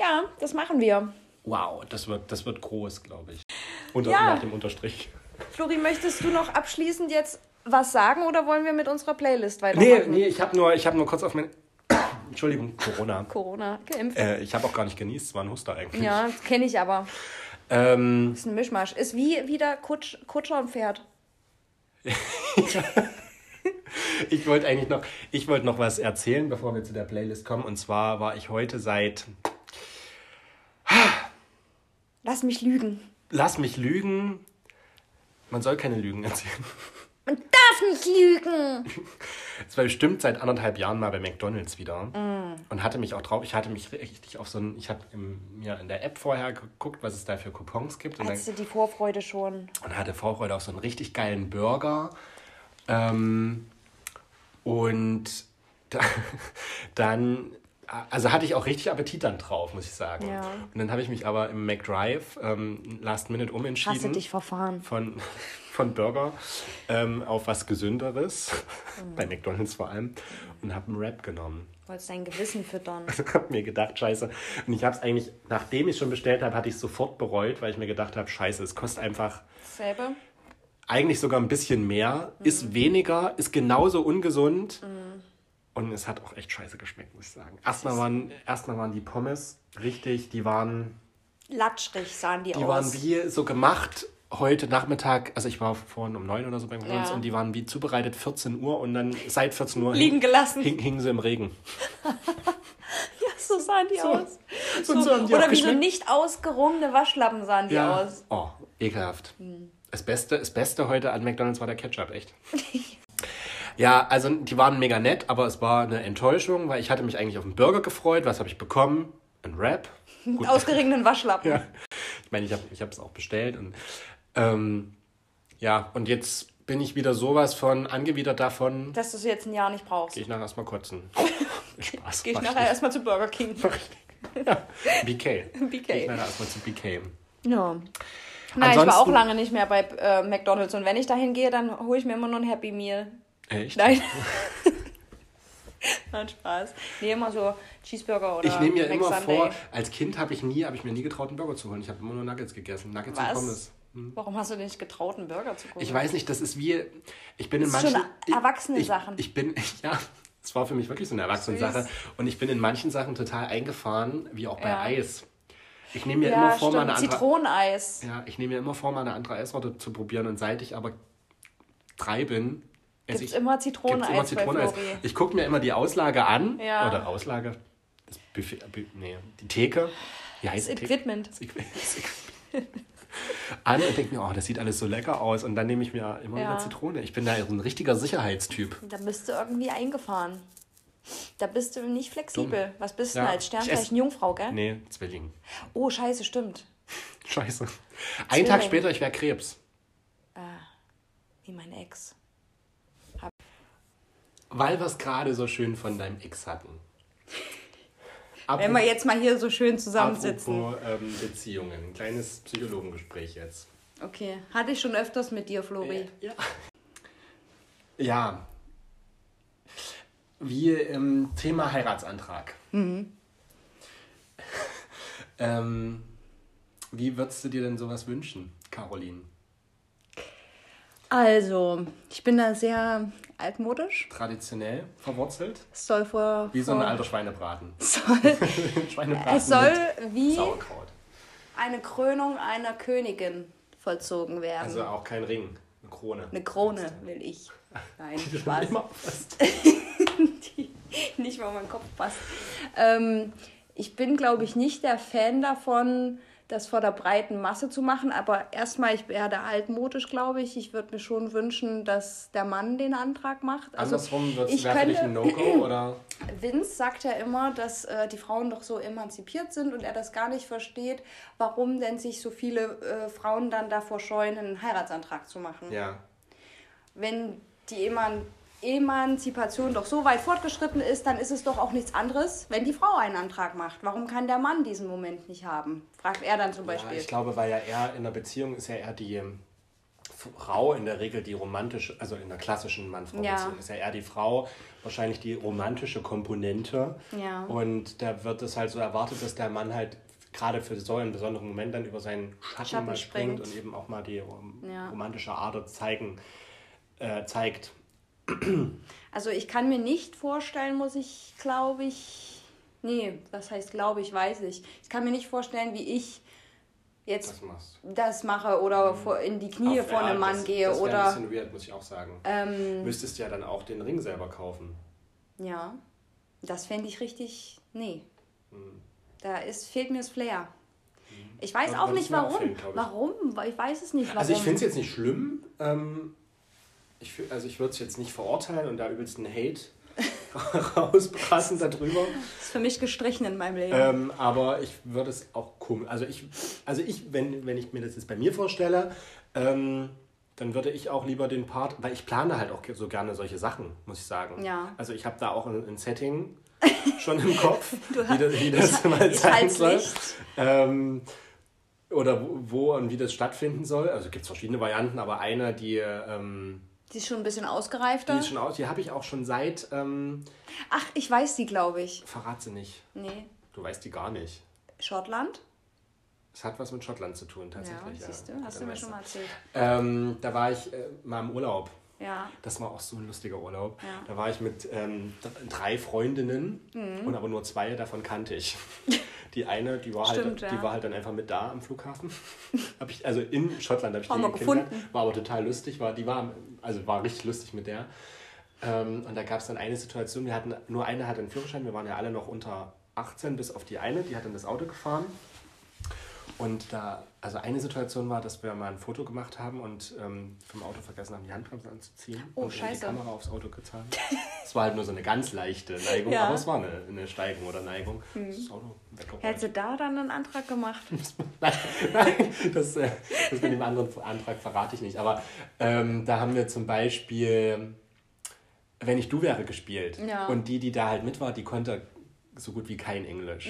Ja, das machen wir. Wow, das wird, das wird groß, glaube ich. Unter, Ja. Nach dem Unterstrich. Flori, möchtest du noch abschließend jetzt was sagen oder wollen wir mit unserer Playlist Nee, weitermachen? nee, ich habe nur, ich hab nur kurz auf mein... [coughs] Entschuldigung, Corona. Corona, geimpft. Äh, ich habe auch gar nicht genießt, es war ein Huster eigentlich. Ja, kenne ich aber. Ähm, Ist ein Mischmasch. Ist wie wieder Kutsch, Kutscher und Pferd. [laughs] ich wollte eigentlich noch, ich wollte noch was erzählen, bevor wir zu der Playlist kommen. Und zwar war ich heute seit, Lass mich lügen. lass mich lügen, man soll keine Lügen erzählen. Man darf nicht lügen. [laughs] Es war bestimmt seit anderthalb Jahren mal bei McDonalds wieder und hatte mich auch drauf. Ich hatte mich richtig auf so ein. Ich habe mir in der App vorher geguckt, was es da für Coupons gibt und, dann, Hast du die Vorfreude schon? und hatte Vorfreude auf so einen richtig geilen Burger. Ähm, und da, [laughs] dann. Also hatte ich auch richtig Appetit dann drauf, muss ich sagen. Ja. Und dann habe ich mich aber im McDrive ähm, Last Minute umentschieden Hast du dich verfahren? von, [laughs] von Burger ähm, auf was Gesünderes, Mhm. [laughs] bei McDonalds vor allem, und habe einen Wrap genommen. Wolltest dein Gewissen füttern. [laughs] habe mir gedacht, scheiße. Und ich habe es eigentlich, nachdem ich es schon bestellt habe, hatte ich es sofort bereut, weil ich mir gedacht habe, scheiße, es kostet einfach Selbe? eigentlich sogar ein bisschen mehr, Mhm. ist weniger, ist genauso ungesund. Und es hat auch echt scheiße geschmeckt, muss ich sagen. Erstmal waren, erstmal waren die Pommes richtig, die waren, Latschrig sahen die, die aus. waren wie so gemacht heute Nachmittag, also ich war vorhin um neun oder so beim McDonalds Ja. und die waren wie zubereitet 14 Uhr und dann seit 14 Uhr Liegen hing- gelassen. hing, hingen sie im Regen. [laughs] Ja, so sahen die aus. Und so haben die Oder wie so nicht ausgerungene Waschlappen sahen die Ja. aus. Oh, ekelhaft. Das, Beste, das Beste heute an McDonalds war der Ketchup, echt. [laughs] ja, also die waren mega nett, aber es war eine Enttäuschung, weil ich hatte mich eigentlich auf einen Burger gefreut. Was habe ich bekommen? Ein Wrap. [laughs] Gut, Ausgeringenen Waschlappen. ja. Ich meine, ich habe es auch bestellt. Und, ähm, ja, und jetzt bin ich wieder sowas von angewidert davon. Dass du es jetzt ein Jahr nicht brauchst. Gehe ich nachher erstmal kotzen. [laughs] Spaß. Gehe ich nachher erstmal zu Burger King. [laughs] Ja, BK. [laughs] BK. Gehe ich nachher erstmal zu BK. Ja. Nein, ich war auch Ansonsten- lange nicht mehr bei äh, McDonalds und wenn ich dahin gehe, dann hole ich mir immer nur ein Happy Meal. Echt? Nein. Nein, Spaß. Nee, immer so Cheeseburger oder Ich nehme mir Mac immer Sunday. vor, als Kind habe ich nie, habe ich mir nie getraut, einen Burger zu holen. Ich habe immer nur Nuggets gegessen. Nuggets und Was? Pommes. Warum hast du dir nicht getraut, einen Burger zu gucken? Ich weiß nicht, das ist wie, ich bin in Das ist manchen... schon ich- Erwachsene-Sachen. Ich, ich bin, [laughs] ja, es war für mich wirklich so eine Erwachsene-Sache. Süß. Und ich bin in manchen Sachen total eingefahren, wie auch bei Ja. Eis. Ich nehme mir Ja, immer vor, mal stimmt. eine andere... Zitroneneis. Ja, ich nehme mir immer vor, mal eine andere Eissorte zu probieren. Und seit ich aber drei bin, esse Gibt's ich- immer gibt's Zitroneneis immer Zitroneneis. Ich gucke mir immer die Auslage an. Ja. Oder Auslage. Das Buffet, nee, die Theke. Wie heißt Das? Equipment. Das Equi- [laughs] das Equipment. [laughs] an und denke mir, oh, das sieht alles so lecker aus. Und dann nehme ich mir immer Ja. wieder Zitrone. Ich bin da so ein richtiger Sicherheitstyp. Da bist du irgendwie eingefahren. Da bist du nicht flexibel. Was bist du denn Ja, als ich Sternzeichen Jungfrau, gell? Nee, Zwilling. Oh, scheiße, stimmt. [laughs] Scheiße. Ein Tag Zwilling. später, ich wäre Krebs. Wie mein Ex. Weil wir es gerade so schön von deinem Ex hatten. Wenn wir jetzt mal hier so schön zusammensitzen. Apropos ähm, Beziehungen. Ein kleines Psychologengespräch jetzt. Okay. Hatte ich schon öfters mit dir, Flori. Ja. Ja. Wie im Thema Heiratsantrag. [laughs] ähm, wie würdest du dir denn sowas wünschen, Caroline? Also, ich bin da sehr altmodisch. Traditionell verwurzelt? Es soll vor. Wie so ein alter Schweinebraten. [laughs] soll, [laughs] Schweinebraten es soll wie Sauerkraut. eine Krönung einer Königin vollzogen werden. Also auch kein Ring, eine Krone. eine Krone will ich. Nein, [laughs] Spaß. Immer fast. die nicht mal auf meinen Kopf passt. Ähm, ich bin, glaube ich, nicht der Fan davon, das vor der breiten Masse zu machen. Aber erstmal, ich werde altmodisch, glaube ich. Ich würde mir schon wünschen, dass der Mann den Antrag macht. Also, Andersrum wäre ich für dich ein No-Go [clears throat] oder? Vince sagt ja immer, dass äh, die Frauen doch so emanzipiert sind und er das gar nicht versteht, warum denn sich so viele äh, Frauen dann davor scheuen, einen Heiratsantrag zu machen Ja. wenn die Eman Emanzipation doch so weit fortgeschritten ist, dann ist es doch auch nichts anderes, wenn die Frau einen Antrag macht. Warum kann der Mann diesen Moment nicht haben? Fragt er dann zum Ja, Beispiel. ich glaube, weil ja er in einer Beziehung ist ja eher die ähm, Frau in der Regel die romantische, also in der klassischen Mann-Frau-Beziehung Ja. ist ja eher die Frau wahrscheinlich die romantische Komponente. Ja. Und da wird es halt so erwartet, dass der Mann halt gerade für so einen besonderen Moment dann über seinen Schatten, Schatten mal springt. springt. und eben auch mal die rom Ja. romantische Ader zeigen, äh, zeigt. Also ich kann mir nicht vorstellen, muss ich, glaube ich, nee, was heißt glaube ich, weiß ich. Ich kann mir nicht vorstellen, wie ich jetzt Das das mache oder vor, in die Knie Auf- vor ja, einem Mann das, gehe das wäre ein oder bisschen weird, muss ich auch sagen. ähm, Müsstest ja dann auch den Ring selber kaufen. ja, das fände ich richtig, nee. Hm. Da ist, fehlt mir das Flair. Ich weiß auch nicht warum. fehlen, ich. warum? Ich weiß es nicht, warum. Also ich finde es jetzt nicht schlimm. Ähm, ich, also ich würde es jetzt nicht verurteilen und da übelst einen Hate [laughs] rausbrassen darüber. Das ist für mich gestrichen in meinem Leben. Ähm, aber ich würde es auch komisch. Also ich, also ich, wenn, wenn ich mir das jetzt bei mir vorstelle, ähm, dann würde ich auch lieber den Part, weil ich plane halt auch so gerne solche Sachen, muss ich sagen. Ja. Also ich habe da auch ein, ein Setting schon im Kopf, [laughs] wie, das, wie das mal sein soll. Ähm, oder wo, wo und wie das stattfinden soll. Also gibt es verschiedene Varianten, aber eine, die, ähm, Die ist schon ein bisschen die ausgereifter. ist schon aus, die habe ich auch schon seit, ähm, Ach, ich weiß die, glaube ich. verrat sie nicht. Nee. Du weißt die gar nicht. Schottland? Es hat was mit Schottland zu tun, Ja, tatsächlich. siehst du, Ja, hast du mir schon mal erzählt. Ähm, da war ich äh, mal im Urlaub. Ja. Das war auch so ein lustiger Urlaub. Ja. Da war ich mit ähm, drei Freundinnen Mhm. und aber nur zwei davon kannte ich. [laughs] Die eine, die war, Stimmt, halt, ja. die war halt dann einfach mit da am Flughafen. [laughs] hab ich, also in Schottland habe ich Haben die gefunden. War aber total lustig. War, die war, also war richtig lustig mit der. Ähm, und da gab es dann eine Situation, wir hatten, nur eine hatte einen Führerschein, wir waren ja alle noch unter 18, bis auf die eine, die hat dann das Auto gefahren. Und da, also eine Situation war, dass wir mal ein Foto gemacht haben und ähm, vom Auto vergessen haben, die Handbremse anzuziehen. Oh, und dann die scheiße. Kamera aufs Auto getan. Es war halt nur so eine ganz leichte Neigung, Ja. Hm. aber es war eine, eine Steigung oder Neigung. Das Auto weggerollt. Hättest du da dann einen Antrag gemacht? [laughs] Nein, nein das, äh, das mit dem anderen Antrag verrate ich nicht. Aber ähm, da haben wir zum Beispiel, wenn ich du wäre, gespielt. Ja. Und die, die da halt mit war, die konnte so gut wie kein Englisch.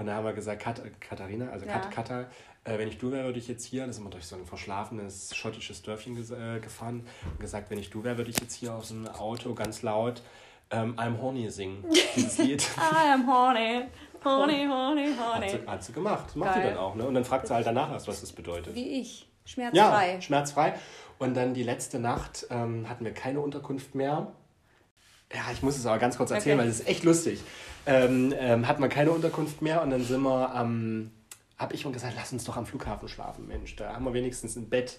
Und da haben wir gesagt, Kat Katharina, also. Ja. Kat Katha, äh, wenn ich du wäre, würde ich jetzt hier, das sind wir durch so ein verschlafenes schottisches Dörfchen ges äh, gefahren, und gesagt, wenn ich du wäre, würde ich jetzt hier aus dem Auto ganz laut ähm, I'm Horny singen. Dieses Lied. [laughs] I am horny, horny, horny, Hat horny. sie, hat sie gemacht. Das macht sie dann auch. Ne? Und dann fragt sie halt danach erst, was das bedeutet. Wie ich. Ja, Schmerzfrei. schmerzfrei. Und dann die letzte Nacht ähm, hatten wir keine Unterkunft mehr. Ja, ich muss es aber ganz kurz erzählen, Okay. weil es ist echt lustig. Ähm, ähm, hatten wir keine Unterkunft mehr und dann sind wir am. Hab ich mal gesagt, lass uns doch am Flughafen schlafen, Mensch. Da haben wir wenigstens ein Bett.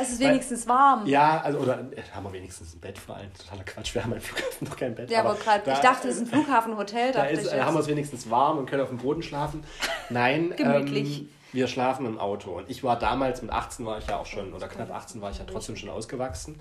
Es ist wenigstens warm. Ja, also, oder äh, haben wir wenigstens ein Bett vor allem. Totaler Quatsch, wir haben am Flughafen noch kein Bett. Ja, aber gerade, da- ich dachte, es ist ein Flughafenhotel, [laughs] Da ist, ich haben wir es wenigstens warm und können auf dem Boden schlafen. Nein, [laughs] Gemütlich. Ähm, wir schlafen im Auto. Und ich war damals, mit 18 war ich ja auch schon, oder knapp 18 war ich ja trotzdem schon ausgewachsen.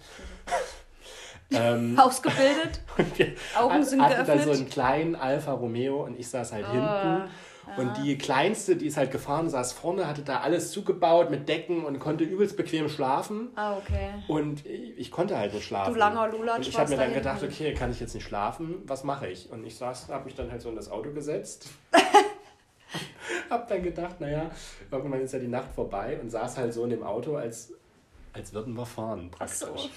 Ähm, [laughs] Ausgebildet. [laughs] Augen sind hatten da so geöffnet. einen kleinen Alfa Romeo und ich saß halt hinten. Und die kleinste, die ist halt gefahren, saß vorne, hatte da alles zugebaut mit Decken und konnte übelst bequem schlafen. Ah, okay. Und ich, ich konnte halt nicht schlafen. Du langer Lulatsch Und ich habe mir dann da gedacht, hinten. okay, kann ich jetzt nicht schlafen? Was mache ich? Und ich saß, habe mich dann halt so in das Auto gesetzt. [laughs] hab dann gedacht, naja, irgendwann ist ja die Nacht vorbei und saß halt so in dem Auto, als, als würden wir fahren praktisch. so.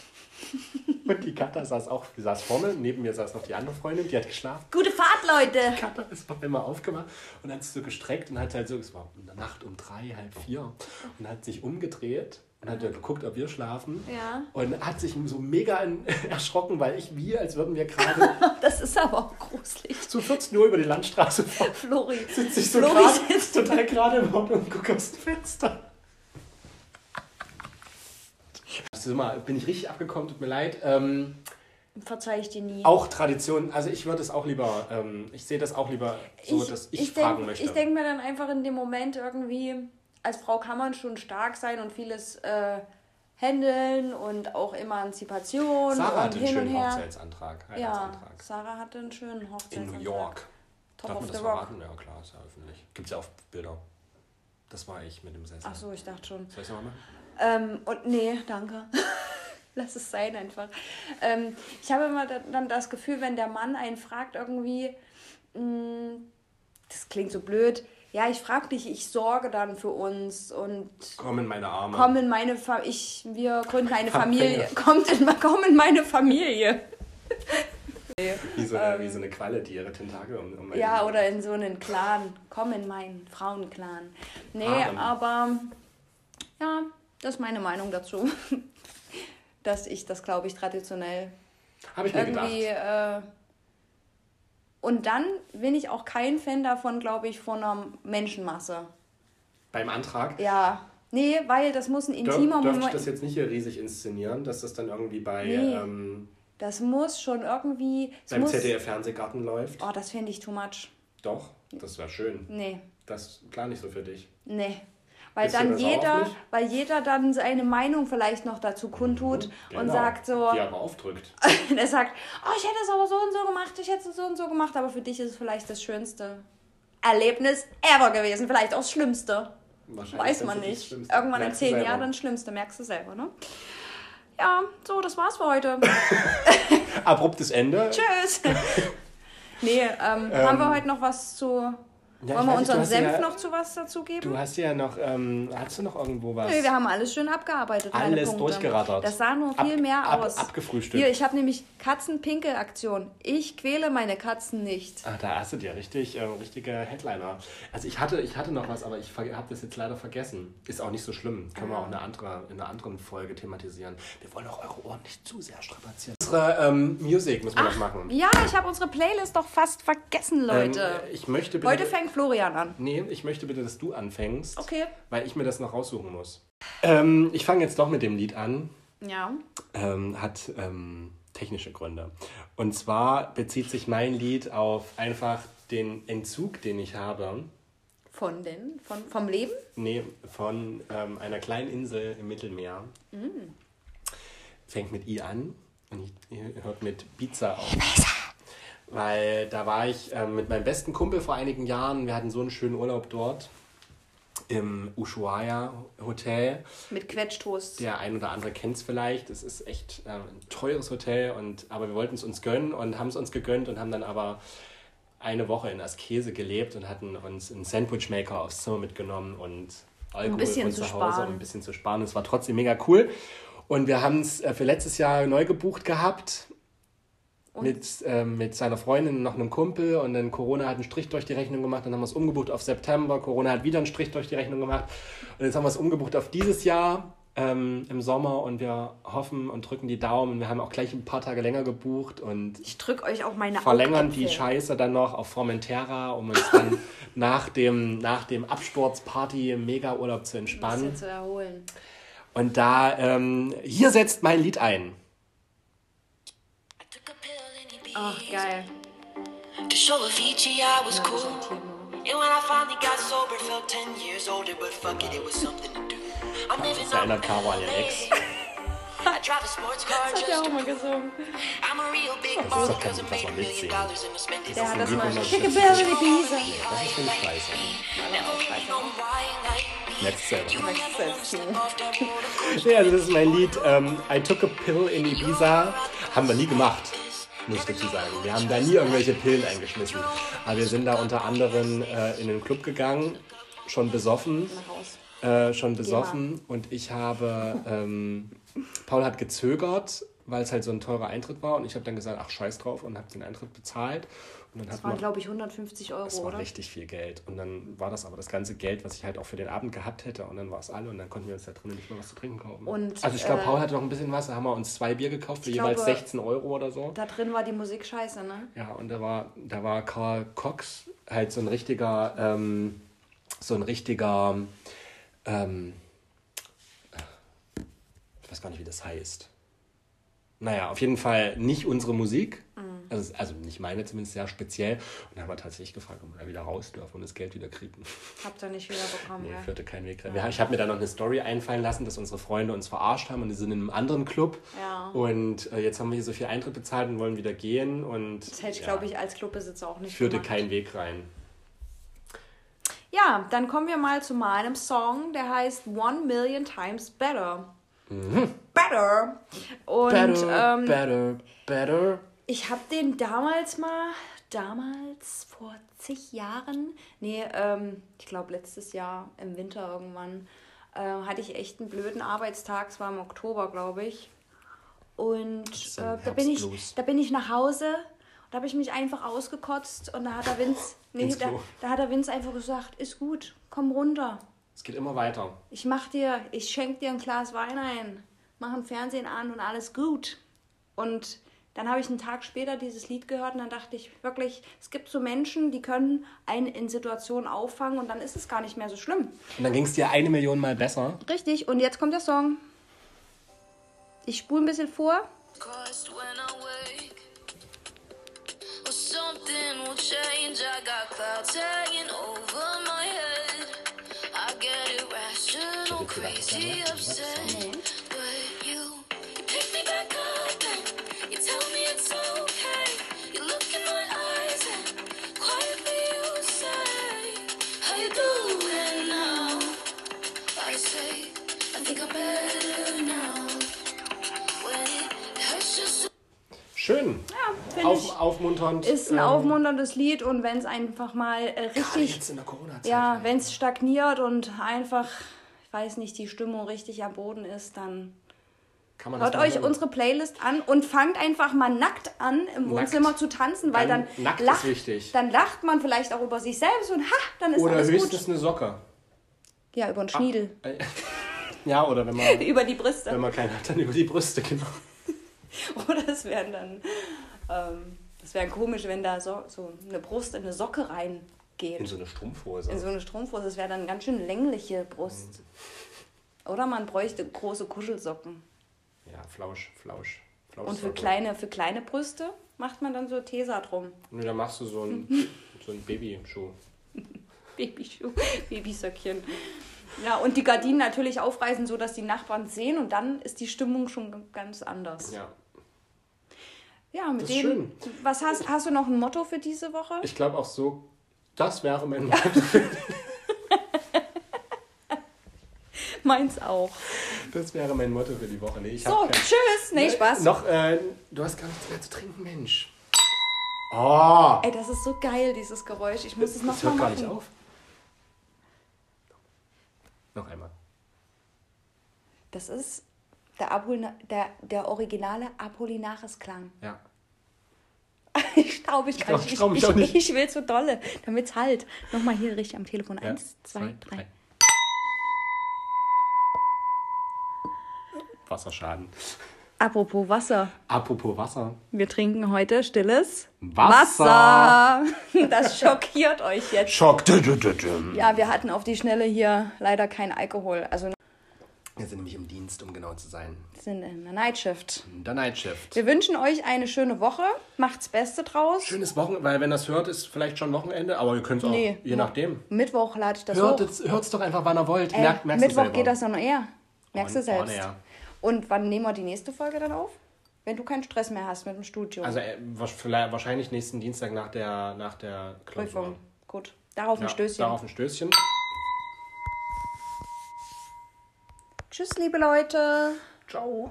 [laughs] Und die Katha saß auch, die saß vorne, neben mir saß noch die andere Freundin, die hat geschlafen. Gute Fahrt, Leute. Katha ist auf einmal aufgemacht und hat sich so gestreckt und hat halt so, es war in der Nacht um drei, halb vier und hat sich umgedreht und hat geguckt, ob wir schlafen. Ja. Und hat sich so mega [laughs] erschrocken, weil ich wie, als würden wir gerade [laughs] Das ist aber auch gruselig. zu 14 Uhr über die Landstraße fahren. Flori. Sitze ich so Flori gerade, sitzt- total gerade im Auto und gucke aus dem Fenster. Das ist immer, bin ich richtig abgekommen, tut mir leid. Ähm, Verzeih ich dir nie. auch Tradition, also ich würde es auch lieber, ähm, ich sehe das auch lieber so, dass ich, fragen denk, möchte. Ich denke mir dann einfach in dem Moment irgendwie, als Frau kann man schon stark sein und vieles äh, handeln und auch Emanzipation Sarah und hat einen und schönen her. Hochzeitsantrag, Ja. Sarah hatte einen schönen In Hochzeitsantrag. New York. Top Darf of man das the Rock. verraten? Ja klar, ist ja öffentlich. Gibt es ja auch Bilder. Das war ich mit dem Sessel. Ach so, ich dachte schon. Soll ich nochmal machen? Ähm, und nee, danke. [laughs] Lass es sein einfach. Ähm, ich habe immer da- dann das Gefühl, wenn der Mann einen fragt, irgendwie, mh, das klingt so blöd, ja, ich frage dich, ich sorge dann für uns und Komm in meine Arme. komm in meine Fa ich, wir gründen eine. Familie. Kommt in, [laughs] komm in meine Familie. Wie so, eine, wie so eine Qualle, die ihre Tentakel um, um Ähm. Ja, oder in so einen Clan. Komm in meinen Frauenclan. Nee, Harem. aber ja, das ist meine Meinung dazu. [laughs] Dass ich das, glaube ich, traditionell Habe ich mir irgendwie. gedacht. Äh, und dann bin ich auch kein Fan davon, glaube ich, von einer Menschenmasse. Beim Antrag. Ja. Nee, weil das muss ein intimer ich Moment. das jetzt nicht hier riesig inszenieren, dass das dann irgendwie bei Nee. ähm, Das muss schon irgendwie. Beim ZDF-Fernsehgarten läuft? Oh, das finde ich too much. Doch, das wäre schön. Nee. Das klar nicht so für dich. Nee. Weil Bist dann jeder, weil jeder dann seine Meinung vielleicht noch dazu kundtut und Genau. sagt so, Die aber aufdrückt. [laughs] der sagt, oh, ich hätte es aber so und so gemacht, ich hätte es so und so gemacht, aber für dich ist es vielleicht das schönste Erlebnis ever gewesen, vielleicht auch das Schlimmste. Wahrscheinlich Weiß man nicht. Irgendwann in Merkst du zehn. Jahren dann das Schlimmste, merkst du selber, ne? Ja, so, das war's für heute. [laughs] Abruptes Ende. Tschüss. [laughs] nee, ähm, haben wir heute noch was zu. Ja, wollen wir nicht, unseren hast Senf ja, noch zu was dazugeben? Du hast ja noch, ähm, hast du noch irgendwo was? Nö, wir haben alles schön abgearbeitet. Alles Punkte. durchgerattert. Das sah nur viel Ab- mehr ab- aus. abgefrühstückt. Hier, ich habe nämlich Katzenpinkelaktion. Ich quäle meine Katzen nicht. Ah, da hast du dir richtig, äh, richtige Headliner. Also ich hatte, ich hatte noch was, aber ich habe das jetzt leider vergessen. Ist auch nicht so schlimm. Können wir auch in einer, andere, in einer anderen Folge thematisieren. Wir wollen auch eure Ohren nicht zu sehr strapazieren. Unsere ähm, Musik müssen wir noch machen. Ja, ich habe unsere Playlist doch fast vergessen, Leute. Ähm, ich möchte bitte, Heute fängt Florian an. Nee, ich möchte bitte, dass du anfängst. Okay. Weil ich mir das noch raussuchen muss. Ähm, ich fange jetzt doch mit dem Lied an. Ja. ähm, hat ähm, technische Gründe. Und zwar bezieht sich mein Lied auf einfach den Entzug, den ich habe Von den? Von, vom Leben? Nee, von ähm, einer kleinen Insel im Mittelmeer. Mm. Fängt mit I an und hört mit Pizza auf. Weil da war ich ähm, mit meinem besten Kumpel vor einigen Jahren. Wir hatten so einen schönen Urlaub dort im Ushuaia Hotel. Mit Quetschtoast. Der ein oder andere kennt es vielleicht. Es ist echt äh, ein teures Hotel, und, aber wir wollten es uns gönnen und haben es uns gegönnt und haben dann aber eine Woche in Askese gelebt und hatten uns einen Sandwichmaker aufs Zimmer mitgenommen und Alkohol bisschen von zu Hause und ein bisschen zu sparen. Es war trotzdem mega cool. Und wir haben es äh, für letztes Jahr neu gebucht gehabt. Mit, ähm, mit seiner Freundin und noch einem Kumpel und dann Corona hat einen Strich durch die Rechnung gemacht, dann haben wir es umgebucht auf September, Corona hat wieder einen Strich durch die Rechnung gemacht und jetzt haben wir es umgebucht auf dieses Jahr ähm, im Sommer und wir hoffen und drücken die Daumen. Wir haben auch gleich ein paar Tage länger gebucht und Ich drück euch auch meine verlängern die Augäpfel. Scheiße dann noch auf Formentera, um uns dann [laughs] nach dem, nach dem Absturzparty im Mega-Urlaub zu Ein bisschen entspannen. zu erholen. Und da, ähm, hier setzt mein Lied ein. Ach, geil. To show Avicii I was cool. And when I finally got sober, felt 10 years older, but fuck it, it was something to do. I'm living Das erinnert Caro an ihren Ex. I drive a sports car Hat just er auch to mal prove gesungen. I'm a real big Das ist baller cause I made a million dollars and I spent it man- Schicke in die Biese. Das ist schon scheiße. Merkst selber. [laughs] Ja, das ist mein Lied ähm, I Took a Pill in Ibiza. Haben wir nie gemacht, muss ich dazu sagen. Wir haben da nie irgendwelche Pillen eingeschmissen. Aber wir sind da unter anderem äh, in den Club gegangen, schon besoffen. Äh, schon besoffen und ich habe, ähm, Paul hat gezögert, weil es halt so ein teurer Eintritt war und ich habe dann gesagt, ach scheiß drauf und habe den Eintritt bezahlt Das waren, glaube ich, 150 Euro, das war oder? richtig viel Geld und dann war das aber das ganze Geld, was ich halt auch für den Abend gehabt hätte und dann war es alle und dann konnten wir uns da drinnen nicht mehr was zu trinken kaufen. Und, also ich glaube, äh, Paul hatte noch ein bisschen was, da haben wir uns zwei Bier gekauft für jeweils glaube, 16 Euro oder so. Da drin war die Musik scheiße, ne? Ja, und da war, da war Karl Cox halt so ein richtiger, ähm, so ein richtiger, ähm, ich weiß gar nicht, wie das heißt. Naja, auf jeden Fall nicht unsere Musik. Also, also nicht meine zumindest, sehr speziell. Und dann haben wir tatsächlich gefragt, ob wir da wieder raus dürfen und das Geld wieder kriegen. Habt ihr nicht wieder bekommen, Nee, ja. führte keinen Weg rein. Wir- Ich habe mir dann noch eine Story einfallen lassen, dass unsere Freunde uns verarscht haben und die sind in einem anderen Club. Ja. Und äh, jetzt haben wir hier so viel Eintritt bezahlt und wollen wieder gehen. Und Das hätte ich, ja, glaube ich, als Clubbesitzer auch nicht führte gemacht. keinen Weg rein. Ja, dann kommen wir mal zu meinem Song, der heißt One Million Times Better. Better. Und Better, ähm, better, better. Ich habe den damals mal, damals vor zig Jahren, nee, ähm, ich glaube letztes Jahr im Winter irgendwann, äh, hatte ich echt einen blöden Arbeitstag. Es war im Oktober, glaube ich. Und äh, da, bin ich, da bin ich nach Hause und da habe ich mich einfach ausgekotzt und da hat der Vince, nee, da, da hat der Vince einfach gesagt, ist gut, komm runter. Es geht immer weiter. Ich mach dir, ich schenk dir ein Glas Wein ein, mach ein Fernsehen an und alles gut. Und dann habe ich einen Tag später dieses Lied gehört und dann dachte ich wirklich, es gibt so Menschen, die können einen in Situationen auffangen und dann ist es gar nicht mehr so schlimm. Und dann ging es dir eine Million Mal besser. Richtig, und jetzt kommt der Song. Ich spule ein bisschen vor. Crossed when I wake. Or something will change. I got clouds hanging over my head. I get irrational, crazy, upset. But you, you pick me back up Schön. Ja, finde ich. Auf, aufmunternd. Ist ein ähm, aufmunterndes Lied und wenn es einfach mal äh, richtig, jetzt in der Corona-Zeit. ja, wenn es stagniert und einfach, ich weiß nicht, die Stimmung richtig am Boden ist, dann Kann man das hört euch hören. unsere Playlist an und fangt einfach mal nackt an, im Wohnzimmer zu tanzen, weil dann, Dann nackt ist lacht, wichtig. dann lacht man vielleicht auch über sich selbst und ha, dann ist Oder alles höchstens gut. eine Socke. Ja, über den Schniedel, [laughs] Ja, oder wenn man, [laughs] über die Brüste. wenn man keinen hat, dann über die Brüste, genau. [laughs] Oder es wären dann, ähm, wäre komisch, wenn da so, so eine Brust in eine Socke reingeht. In so eine Strumpfhose. In so eine Strumpfhose, das wäre dann eine ganz schön längliche Brust. Oder man bräuchte große Kuschelsocken. ja, Flausch, Flausch. Flausch Und für kleine, für kleine Brüste macht man dann so Tesa drum. Nee, da machst du so einen, [laughs] so einen Babyschuh. Babyschuh, [laughs] Babysöckchen. Ja, und die Gardinen natürlich aufreißen, sodass die Nachbarn sehen und dann ist die Stimmung schon ganz anders. Ja. Ja, mit Das dem. schön. Was hast, hast du noch ein Motto für diese Woche? Ich glaube auch so, das wäre mein Motto. [laughs] Meins auch. Das wäre mein Motto für die Woche. Nee, ich So, kein- tschüss. Nee, Spaß. Noch, äh, du hast gar nichts mehr zu trinken, Mensch. Oh, Ey, das ist so geil, dieses Geräusch. Ich muss es das noch hört mal gar machen. nicht auf. Noch einmal. Das ist der, Apol der, der originale Apollinaris-Klang. Ja. [laughs] Ich glaube, ich kann nicht. ich ich, nicht. ich will so dolle, damit es halt. Nochmal hier richtig am Telefon. ja. Eins, zwei, drei. Wasserschaden. Apropos Wasser. Apropos Wasser. Wir trinken heute stilles Wasser. Wasser. [laughs] Das schockiert euch jetzt. Schock. Ja, wir hatten auf die Schnelle hier leider kein Alkohol. Also Wir sind nämlich im Dienst, um genau zu sein. wir sind in der Nightshift. Der Nightshift. Wir wünschen euch eine schöne Woche. Macht's Beste draus. Schönes Wochenende, weil wenn das hört, ist vielleicht schon Wochenende, aber ihr könnt es auch, Nee. je nachdem. Mittwoch lade ich das Hört hoch. es, hört's doch einfach, wann ihr wollt. Ey, Merkt, merkst du Mittwoch geht das dann eher. Merkst du On- selbst. on air. Und wann nehmen wir die nächste Folge dann auf? Wenn du keinen Stress mehr hast mit dem Studium. Also äh, wahrscheinlich nächsten Dienstag nach der, nach der Klausur. Prüfung. Gut. Darauf ein Ja, Stößchen. Darauf ein Stößchen. Tschüss, liebe Leute. Ciao.